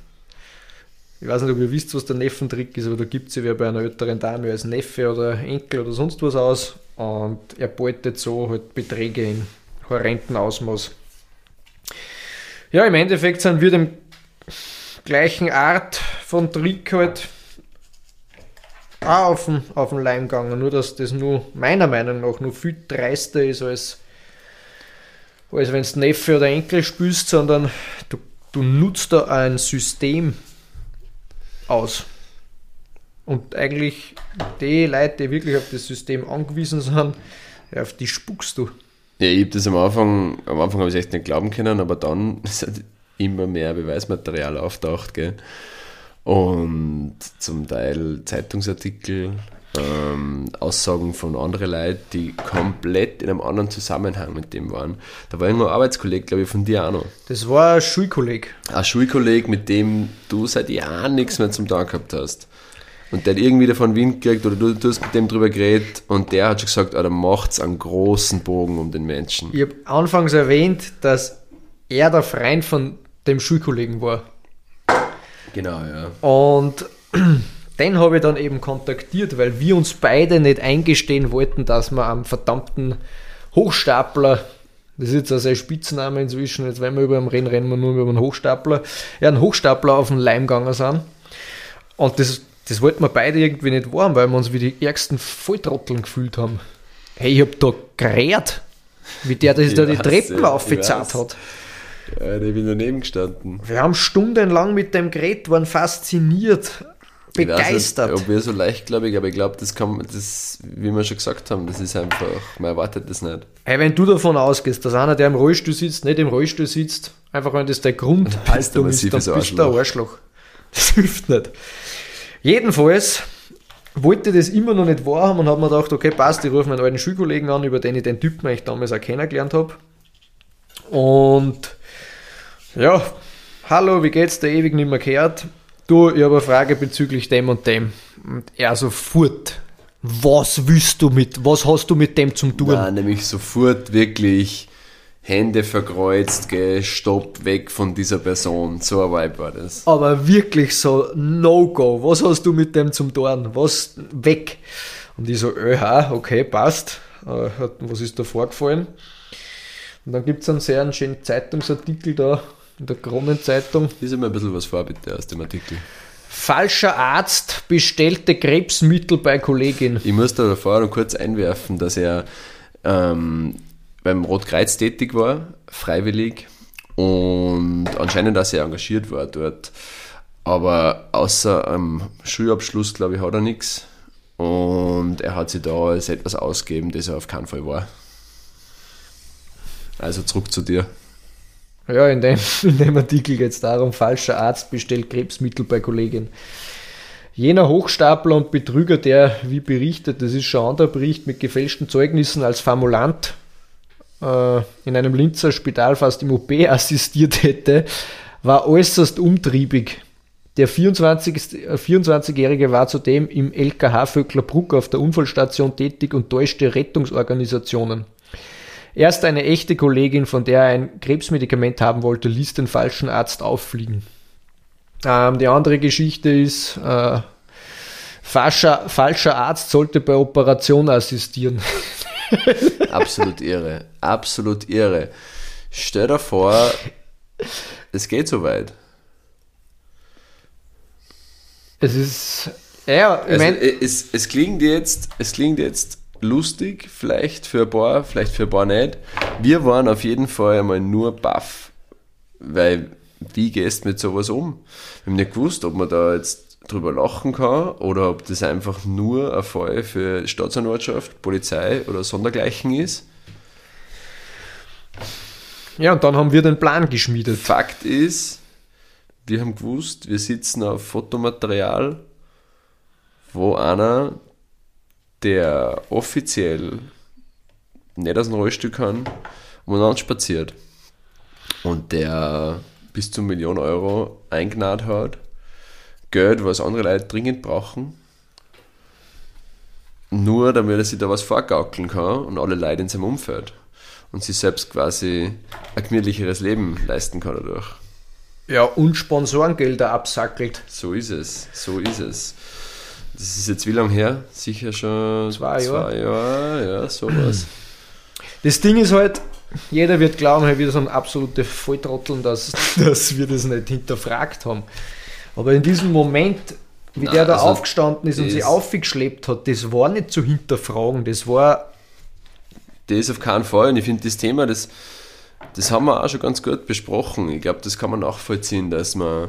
Ich weiß nicht, ob ihr wisst, was der Neffentrick ist, aber da gibt es ja bei einer älteren Dame als Neffe oder Enkel oder sonst was aus und er beutet so halt Beträge in horrenden Ausmaß. Ja, im Endeffekt sind wir dem gleichen Art von Trick halt auch auf den, auf den Leim gegangen, nur dass das nur meiner Meinung nach nur viel dreister ist, als, als wenn du Neffe oder Enkel spielst, sondern du, du nutzt da ein System aus. Und eigentlich die Leute, die wirklich auf das System angewiesen sind, auf die spuckst du. Ja, ich habe das am Anfang, am Anfang habe ich echt nicht glauben können, aber dann ist halt immer mehr Beweismaterial auftaucht, gell? Und zum Teil Zeitungsartikel, ähm, Aussagen von anderen Leuten, die komplett in einem anderen Zusammenhang mit dem waren. Da war irgendwo ein Arbeitskollege, glaube ich, von dir auch noch. Das war ein Schulkolleg. Ein Schulkolleg, mit dem du seit Jahren nichts mehr zum Tag gehabt hast. Und der hat irgendwie davon Wind gekriegt oder du, du hast mit dem drüber geredet und der hat schon gesagt, ah, da macht's einen großen Bogen um den Menschen. Ich habe anfangs erwähnt, dass er der Freund von dem Schulkollegen war. Genau, ja. Und den habe ich dann eben kontaktiert, weil wir uns beide nicht eingestehen wollten, dass wir am verdammten Hochstapler, das ist jetzt auch sein Spitzname inzwischen, jetzt wenn wir über den Rennen rennen wir nur über einen Hochstapler, ja, einen Hochstapler auf den Leim gegangen sind. Und das, das wollten wir beide irgendwie nicht wahren, weil wir uns wie die ärgsten Volltrotteln gefühlt haben. Hey, ich hab da gerät, wie der das da die Treppen aufgezahlt hat. Ja, ich bin daneben gestanden. Wir haben stundenlang mit dem Gerät, waren fasziniert, begeistert. Ich weiß nicht, ob wir so leichtgläubig, aber ich glaube, das kann das, wie wir schon gesagt haben, das ist einfach, man erwartet das nicht. Hey, wenn du davon ausgehst, dass einer, der im Rollstuhl sitzt, nicht im Rollstuhl sitzt, einfach wenn das der Grundhaltung ist, dann bist du ein Arschloch. Das hilft nicht. Jedenfalls wollte das immer noch nicht wahrhaben und habe mir gedacht, okay, passt, ich rufe meinen alten Schulkollegen an, über den ich den Typen eigentlich damals auch kennengelernt habe. Und ja, hallo, wie geht's dir? Ewig nicht mehr gehört. Du, ich habe eine Frage bezüglich dem und dem. Und er sofort, was willst du mit, was hast du mit dem zum tun? Nein, nämlich sofort wirklich Hände verkreuzt, geh, stopp, weg von dieser Person. So ein Vibe war das. Aber wirklich so, No-Go. Was hast du mit dem zum tun? Was, weg. Und ich so, öha, okay, passt. Äh, was ist da vorgefallen? Und dann gibt es einen sehr schönen Zeitungsartikel da in der Kronenzeitung. Lies mal ein bisschen was vor, bitte, aus dem Artikel. Falscher Arzt bestellte Krebsmittel bei Kollegin. Ich muss da vorher noch kurz einwerfen, dass er ähm, beim Rotkreuz tätig war, freiwillig, und anscheinend auch sehr engagiert war dort. Aber außer einem Schulabschluss, glaube ich, hat er nichts. Und er hat sich da als etwas ausgegeben, das er auf keinen Fall war. Also zurück zu dir. Ja, in dem, in dem Artikel geht es darum, falscher Arzt bestellt Krebsmittel bei Kollegin. Jener Hochstapler und Betrüger, der, wie berichtet, das ist schon ein anderer Bericht, mit gefälschten Zeugnissen als Formulant äh, in einem Linzer Spital fast im OP assistiert hätte, war äußerst umtriebig. Der 24, 24-Jährige war zudem im LKH Vöcklerbruck auf der Unfallstation tätig und täuschte Rettungsorganisationen. Erst eine echte Kollegin, von der er ein Krebsmedikament haben wollte, ließ den falschen Arzt auffliegen. Ähm, die andere Geschichte ist, äh, falscher, falscher Arzt sollte bei Operation assistieren. Absolut irre. Absolut irre. Stell dir vor, es geht so weit. Es ist Ja, ich Also, mein, äh, es, es, klingt jetzt, es klingt jetzt lustig, vielleicht für ein paar, vielleicht für ein paar nicht. Wir waren auf jeden Fall einmal nur baff, weil wie gehst du mit sowas um? Wir haben nicht gewusst, ob man da jetzt drüber lachen kann oder ob das einfach nur ein Fall für Staatsanwaltschaft, Polizei oder Sondergleichen ist. ja, und dann haben wir den Plan geschmiedet. Fakt ist, wir haben gewusst, wir sitzen auf Fotomaterial, wo einer, der offiziell nicht aus dem Rollstuhl kann, umeinander spaziert. Und der bis zu eine Million Euro eingenäht hat. Geld, was andere Leute dringend brauchen. Nur damit er sich da was vorgaukeln kann und alle Leute in seinem Umfeld. Und sich selbst quasi ein gemütlicheres Leben leisten kann dadurch. Ja, und Sponsorengelder absackelt. So ist es, so ist es. Das ist jetzt wie lange her? Sicher schon Zwei zwei Jahre. Ja, sowas. Das Ding ist halt, jeder wird glauben, wir sind absolute Volltrotteln, dass, dass wir das nicht hinterfragt haben. Aber in diesem Moment, wie Na, der da also aufgestanden ist und sich aufgeschleppt hat, das war nicht zu hinterfragen. Das war, Das auf keinen Fall. Und ich finde das Thema, das, das haben wir auch schon ganz gut besprochen. Ich glaube, das kann man nachvollziehen, dass man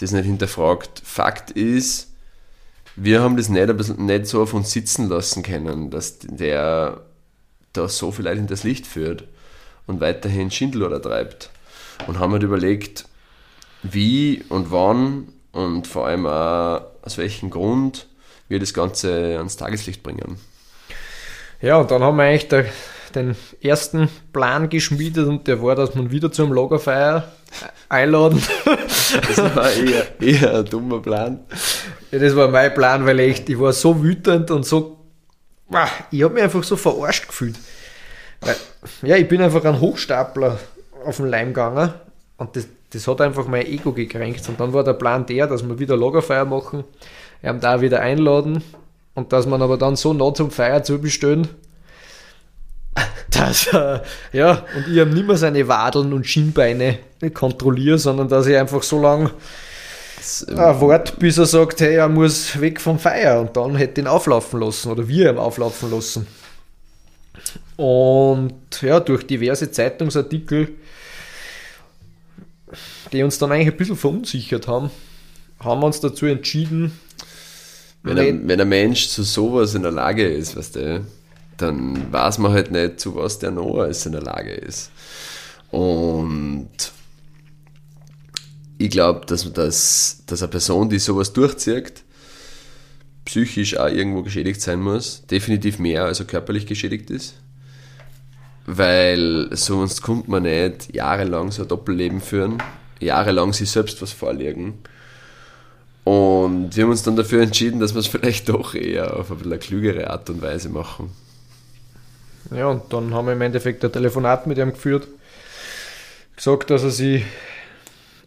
das nicht hinterfragt. Fakt ist, wir haben das nicht, bisschen, nicht so auf uns sitzen lassen können, dass der da so viel Leute in das Licht führt und weiterhin Schindluder treibt. Und haben halt überlegt, wie und wann und vor allem auch aus welchem Grund wir das Ganze ans Tageslicht bringen. ja, und dann haben wir eigentlich der, den ersten Plan geschmiedet und der war, dass man wieder zum Lagerfeuer einladen. Das war eher, eher ein dummer Plan. Ja, das war mein Plan, weil echt, ich war so wütend und so. Ich habe mich einfach so verarscht gefühlt. Weil, ja, ich bin einfach ein Hochstapler auf den Leim gegangen und das, das hat einfach mein Ego gekränkt. Und dann war der Plan der, dass wir wieder Lagerfeuer machen, ihn da wieder einladen und dass man aber dann so nah zum Feier zu bestellen, dass äh, ja, und ich ihm nicht mehr seine Wadeln und Schienbeine kontrolliere, sondern dass ich einfach so lange Das, ähm, Wort, bis er sagt, hey, er muss weg vom Feier und dann hätte ihn auflaufen lassen oder wir ihn auflaufen lassen. Und ja, durch diverse Zeitungsartikel, die uns dann eigentlich ein bisschen verunsichert haben, haben wir uns dazu entschieden, wenn, ein, wenn ein Mensch zu sowas in der Lage ist, weißt du, dann weiß man halt nicht, zu was der noch alles in der Lage ist. Und ich glaube, dass, dass, dass eine Person, die sowas durchzieht, psychisch auch irgendwo geschädigt sein muss. Definitiv mehr, als er körperlich geschädigt ist. Weil sonst kommt man nicht jahrelang so ein Doppelleben führen, jahrelang sich selbst was vorlegen. Und wir haben uns dann dafür entschieden, dass wir es vielleicht doch eher auf eine klügere Art und Weise machen. Ja, und dann haben wir im Endeffekt ein Telefonat mit ihm geführt, gesagt, dass er sich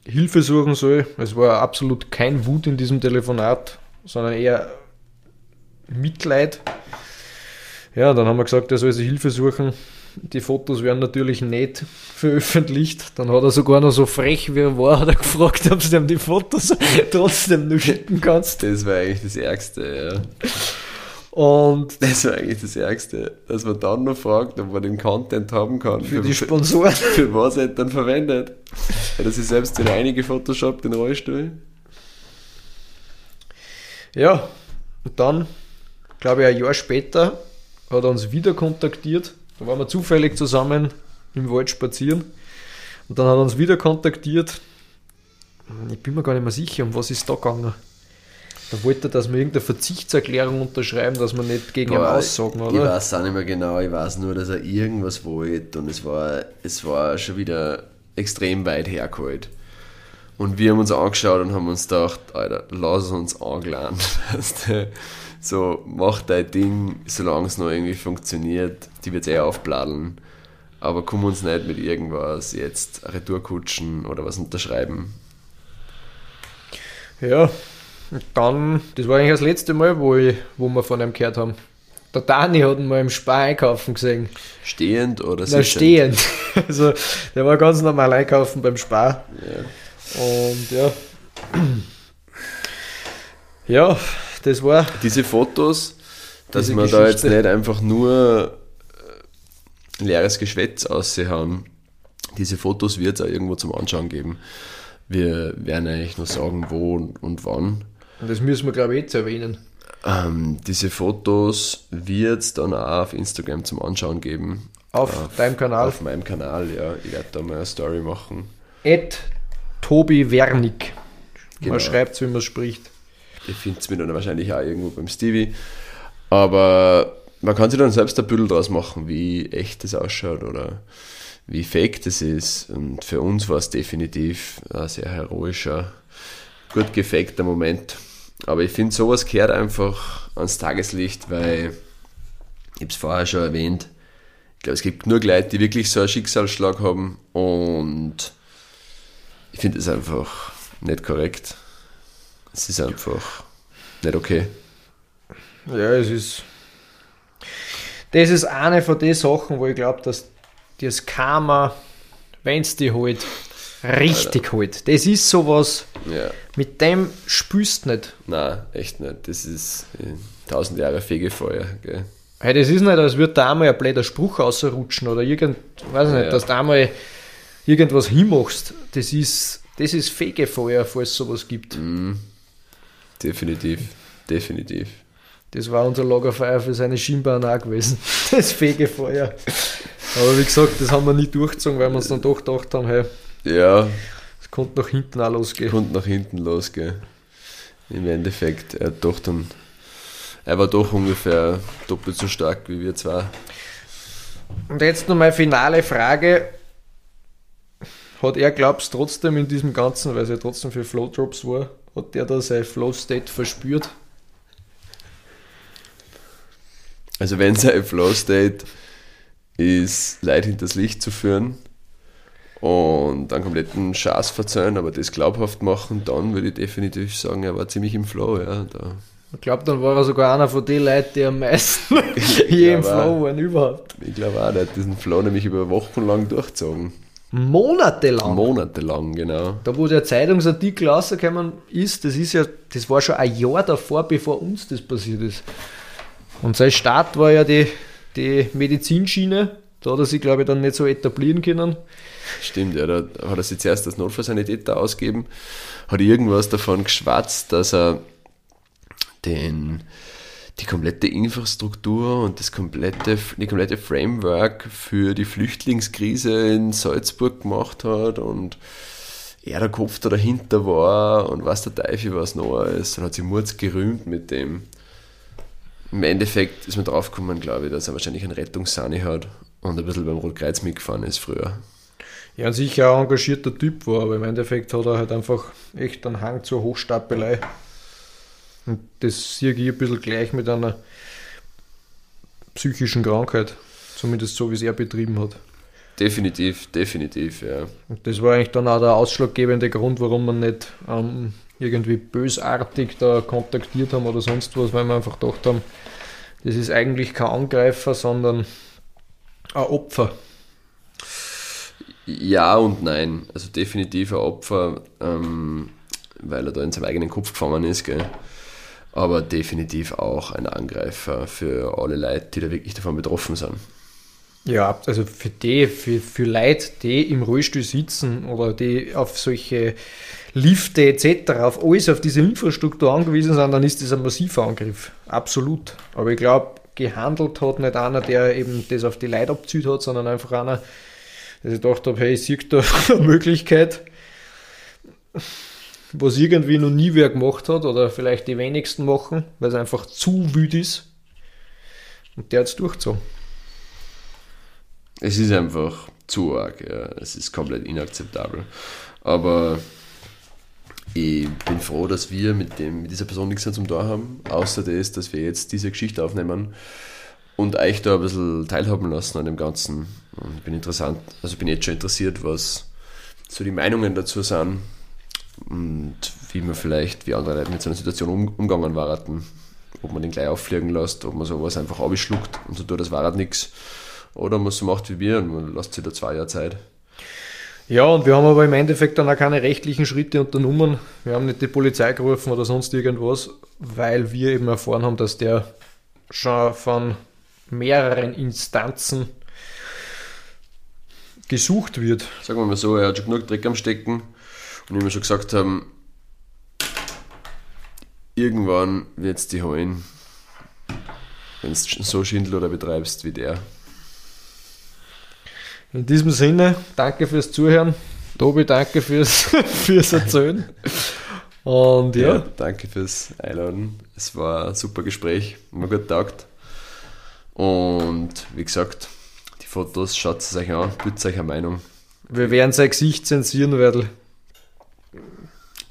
Hilfe suchen soll. Es war absolut kein Wut in diesem Telefonat, sondern eher Mitleid. Ja, dann haben wir gesagt, er soll sich Hilfe suchen. Die Fotos werden natürlich nicht veröffentlicht. Dann hat er sogar noch so frech, wie er war, hat er gefragt, ob du ihm die Fotos trotzdem noch schicken kannst. Das war eigentlich das Ärgste, ja. Und Das war eigentlich das Ärgste, dass man dann noch fragt, ob man den Content haben kann. für die Sponsoren. für was er dann verwendet. Hat er sich selbst wieder einige Photoshop den Rollstuhl? Ja, und dann, glaube ich, ein Jahr später hat er uns wieder kontaktiert. Da waren wir zufällig zusammen im Wald spazieren. Und dann hat er uns wieder kontaktiert. Ich bin mir gar nicht mehr sicher, um was ist da gegangen. Da wollte er, dass wir irgendeine Verzichtserklärung unterschreiben, dass wir nicht gegen ihn aussagen, Ich oder? weiß auch nicht mehr genau, ich weiß nur, dass er irgendwas wollte und es war, es war schon wieder extrem weit hergeholt. Und wir haben uns angeschaut und haben uns gedacht, Alter, lass uns angeladen. So, mach dein Ding, solange es noch irgendwie funktioniert. Die wird eh aufbladeln. Aber komm uns nicht mit irgendwas jetzt Retourkutschen oder was unterschreiben. Ja, dann, das war eigentlich das letzte Mal, wo, ich, wo wir von ihm gehört haben. Der Dani hat ihn mal im Spar einkaufen gesehen. Stehend oder sitzend? stehend. Also, der war ganz normal einkaufen beim Spar. Ja. Und ja. Ja, das war. Diese Fotos, dass Diese wir da jetzt Geschichte. nicht einfach nur äh, leeres Geschwätz aussehen, diese Fotos wird es auch irgendwo zum Anschauen geben. Wir werden eigentlich nur sagen, wo und, und wann. Und das müssen wir, glaube ich, jetzt erwähnen. Ähm, diese Fotos wird es dann auch auf Instagram zum Anschauen geben. Auf deinem Kanal. Auf meinem Kanal, ja. Ich werde da mal eine Story machen. Ed Tobi Wernig. Genau. Man schreibt wie man spricht. Ihr findet es mir dann wahrscheinlich auch irgendwo beim Stevie. Aber man kann sich dann selbst ein Bild draus machen, wie echt das ausschaut oder wie fake das ist. Und für uns war es definitiv ein sehr heroischer, gut gefakter Moment. Aber ich finde, sowas gehört einfach ans Tageslicht, weil ich habe es vorher schon erwähnt. Ich glaube, es gibt nur Leute, die wirklich so einen Schicksalsschlag haben und ich finde es einfach nicht korrekt. Es ist einfach nicht okay. Ja, es ist. Das ist eine von den Sachen, wo ich glaube, dass das Karma, wenn es die halt richtig halt. Das ist sowas, Ja, mit dem spürst du nicht. nein, echt nicht. Das ist tausend Jahre Fegefeuer. Gell? Hey, das ist nicht, als würde da einmal ein blöder Spruch rausrutschen oder irgend, weiß ich nicht, Ja. dass du einmal irgendwas hinmachst. Das ist, das ist Fegefeuer, falls es sowas gibt. Definitiv, definitiv. Das war unser Lagerfeuer für seine Schienbahn auch gewesen. Das Fegefeuer. Aber wie gesagt, das haben wir nie durchgezogen, weil wir uns dann doch gedacht haben, hey, Ja, es konnte nach hinten auch losgehen. konnte nach hinten losgehen. Im Endeffekt, er hat doch dann, er war doch ungefähr doppelt so stark wie wir zwei. Und jetzt noch meine finale Frage. Hat er, glaubst trotzdem in diesem Ganzen, weil es ja trotzdem für Flow Drops war, hat der da sein Flow State verspürt? Also wenn sein Flow State ist, Leute hinters Licht zu führen und einen kompletten Schaß verzeihen, aber das glaubhaft machen, dann würde ich definitiv sagen, er war ziemlich im Flow. Ja, da. Ich glaube, dann war er sogar einer von den Leuten, die am meisten je im. Flow waren überhaupt. Ich glaube auch, der hat diesen Flow nämlich über Wochen lang durchgezogen. Monatelang. Monatelang, genau. da wo der Zeitungsartikel rausgekommen ist, das ist ja, das war schon ein Jahr davor, bevor uns das passiert ist. Und sein Start war ja die, die Medizinschiene. Da hat er sich, glaube ich, dann nicht so etablieren können. Stimmt, ja, da hat er sich zuerst als Notfallsanitäter ausgegeben, hat irgendwas davon geschwatzt, dass er den, die komplette Infrastruktur und das komplette, die komplette Framework für die Flüchtlingskrise in Salzburg gemacht hat und er der Kopf da dahinter war und was der Teufel was noch ist und hat sich Murz gerühmt mit dem. Im Endeffekt ist man draufgekommen, glaube ich, dass er wahrscheinlich einen Rettungssani hat und ein bisschen beim Rotkreuz mitgefahren ist früher. Ja, sicher ein engagierter Typ war, aber im Endeffekt hat er halt einfach echt einen Hang zur Hochstapelei. Und das sehe ich ein bisschen gleich mit einer psychischen Krankheit. Zumindest so, wie es er betrieben hat. Definitiv, definitiv, ja. Und das war eigentlich dann auch der ausschlaggebende Grund, warum wir nicht ähm, irgendwie bösartig da kontaktiert haben oder sonst was, weil wir einfach gedacht haben, das ist eigentlich kein Angreifer, sondern ein Opfer. Ja und nein. Also definitiv ein Opfer, ähm, weil er da in seinem eigenen Kopf gefangen ist, gell. Aber definitiv auch ein Angreifer für alle Leute, die da wirklich davon betroffen sind. Ja, also für die, für, für Leute, die im Rollstuhl sitzen oder die auf solche Lifte etc., auf alles, auf diese Infrastruktur angewiesen sind, dann ist das ein massiver Angriff. Absolut. Aber ich glaube, gehandelt hat nicht einer, der eben das auf die Leute abzieht hat, sondern einfach einer, der sich gedacht hat, hey, ich sehe da eine Möglichkeit, was irgendwie noch nie wer gemacht hat oder vielleicht die wenigsten machen, weil es einfach zu wütend ist. Und der hat es durchgezogen. Es ist einfach zu arg, ja. Es ist komplett inakzeptabel. Aber ich bin froh, dass wir mit, dem, mit dieser Person nichts mehr zum Tor haben, außer das, dass wir jetzt diese Geschichte aufnehmen und euch da ein bisschen teilhaben lassen an dem Ganzen. Und ich bin interessant, also bin jetzt schon interessiert, was so die Meinungen dazu sind und wie man vielleicht, wie andere Leute mit so einer Situation um, umgegangen waren. Ob man den gleich auffliegen lässt, ob man sowas einfach abschluckt und so tut, das war halt nichts. Oder man so macht wie wir und man lässt sich da zwei Jahre Zeit. Ja, und wir haben aber im Endeffekt dann auch keine rechtlichen Schritte unternommen. Wir haben nicht die Polizei gerufen oder sonst irgendwas, weil wir eben erfahren haben, dass der schon von mehreren Instanzen gesucht wird. Sagen wir mal so, er hat schon genug Dreck am Stecken und wie wir schon gesagt haben, irgendwann wird es die holen, wenn du so Schindler betreibst wie der. In diesem Sinne, danke fürs Zuhören. Tobi, danke fürs, fürs Erzählen. Und ja. ja. Danke fürs Einladen. Es war ein super Gespräch, mir gut taugt. Und wie gesagt, die Fotos, schaut es euch an, bildet euch eine Meinung. Wir werden sein Gesicht zensieren, Werdl.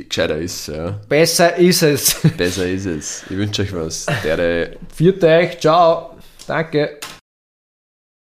Gescheiter ist ja. Besser ist es. Besser ist es. Ich wünsche euch was. Der, Viert euch, ciao. Danke.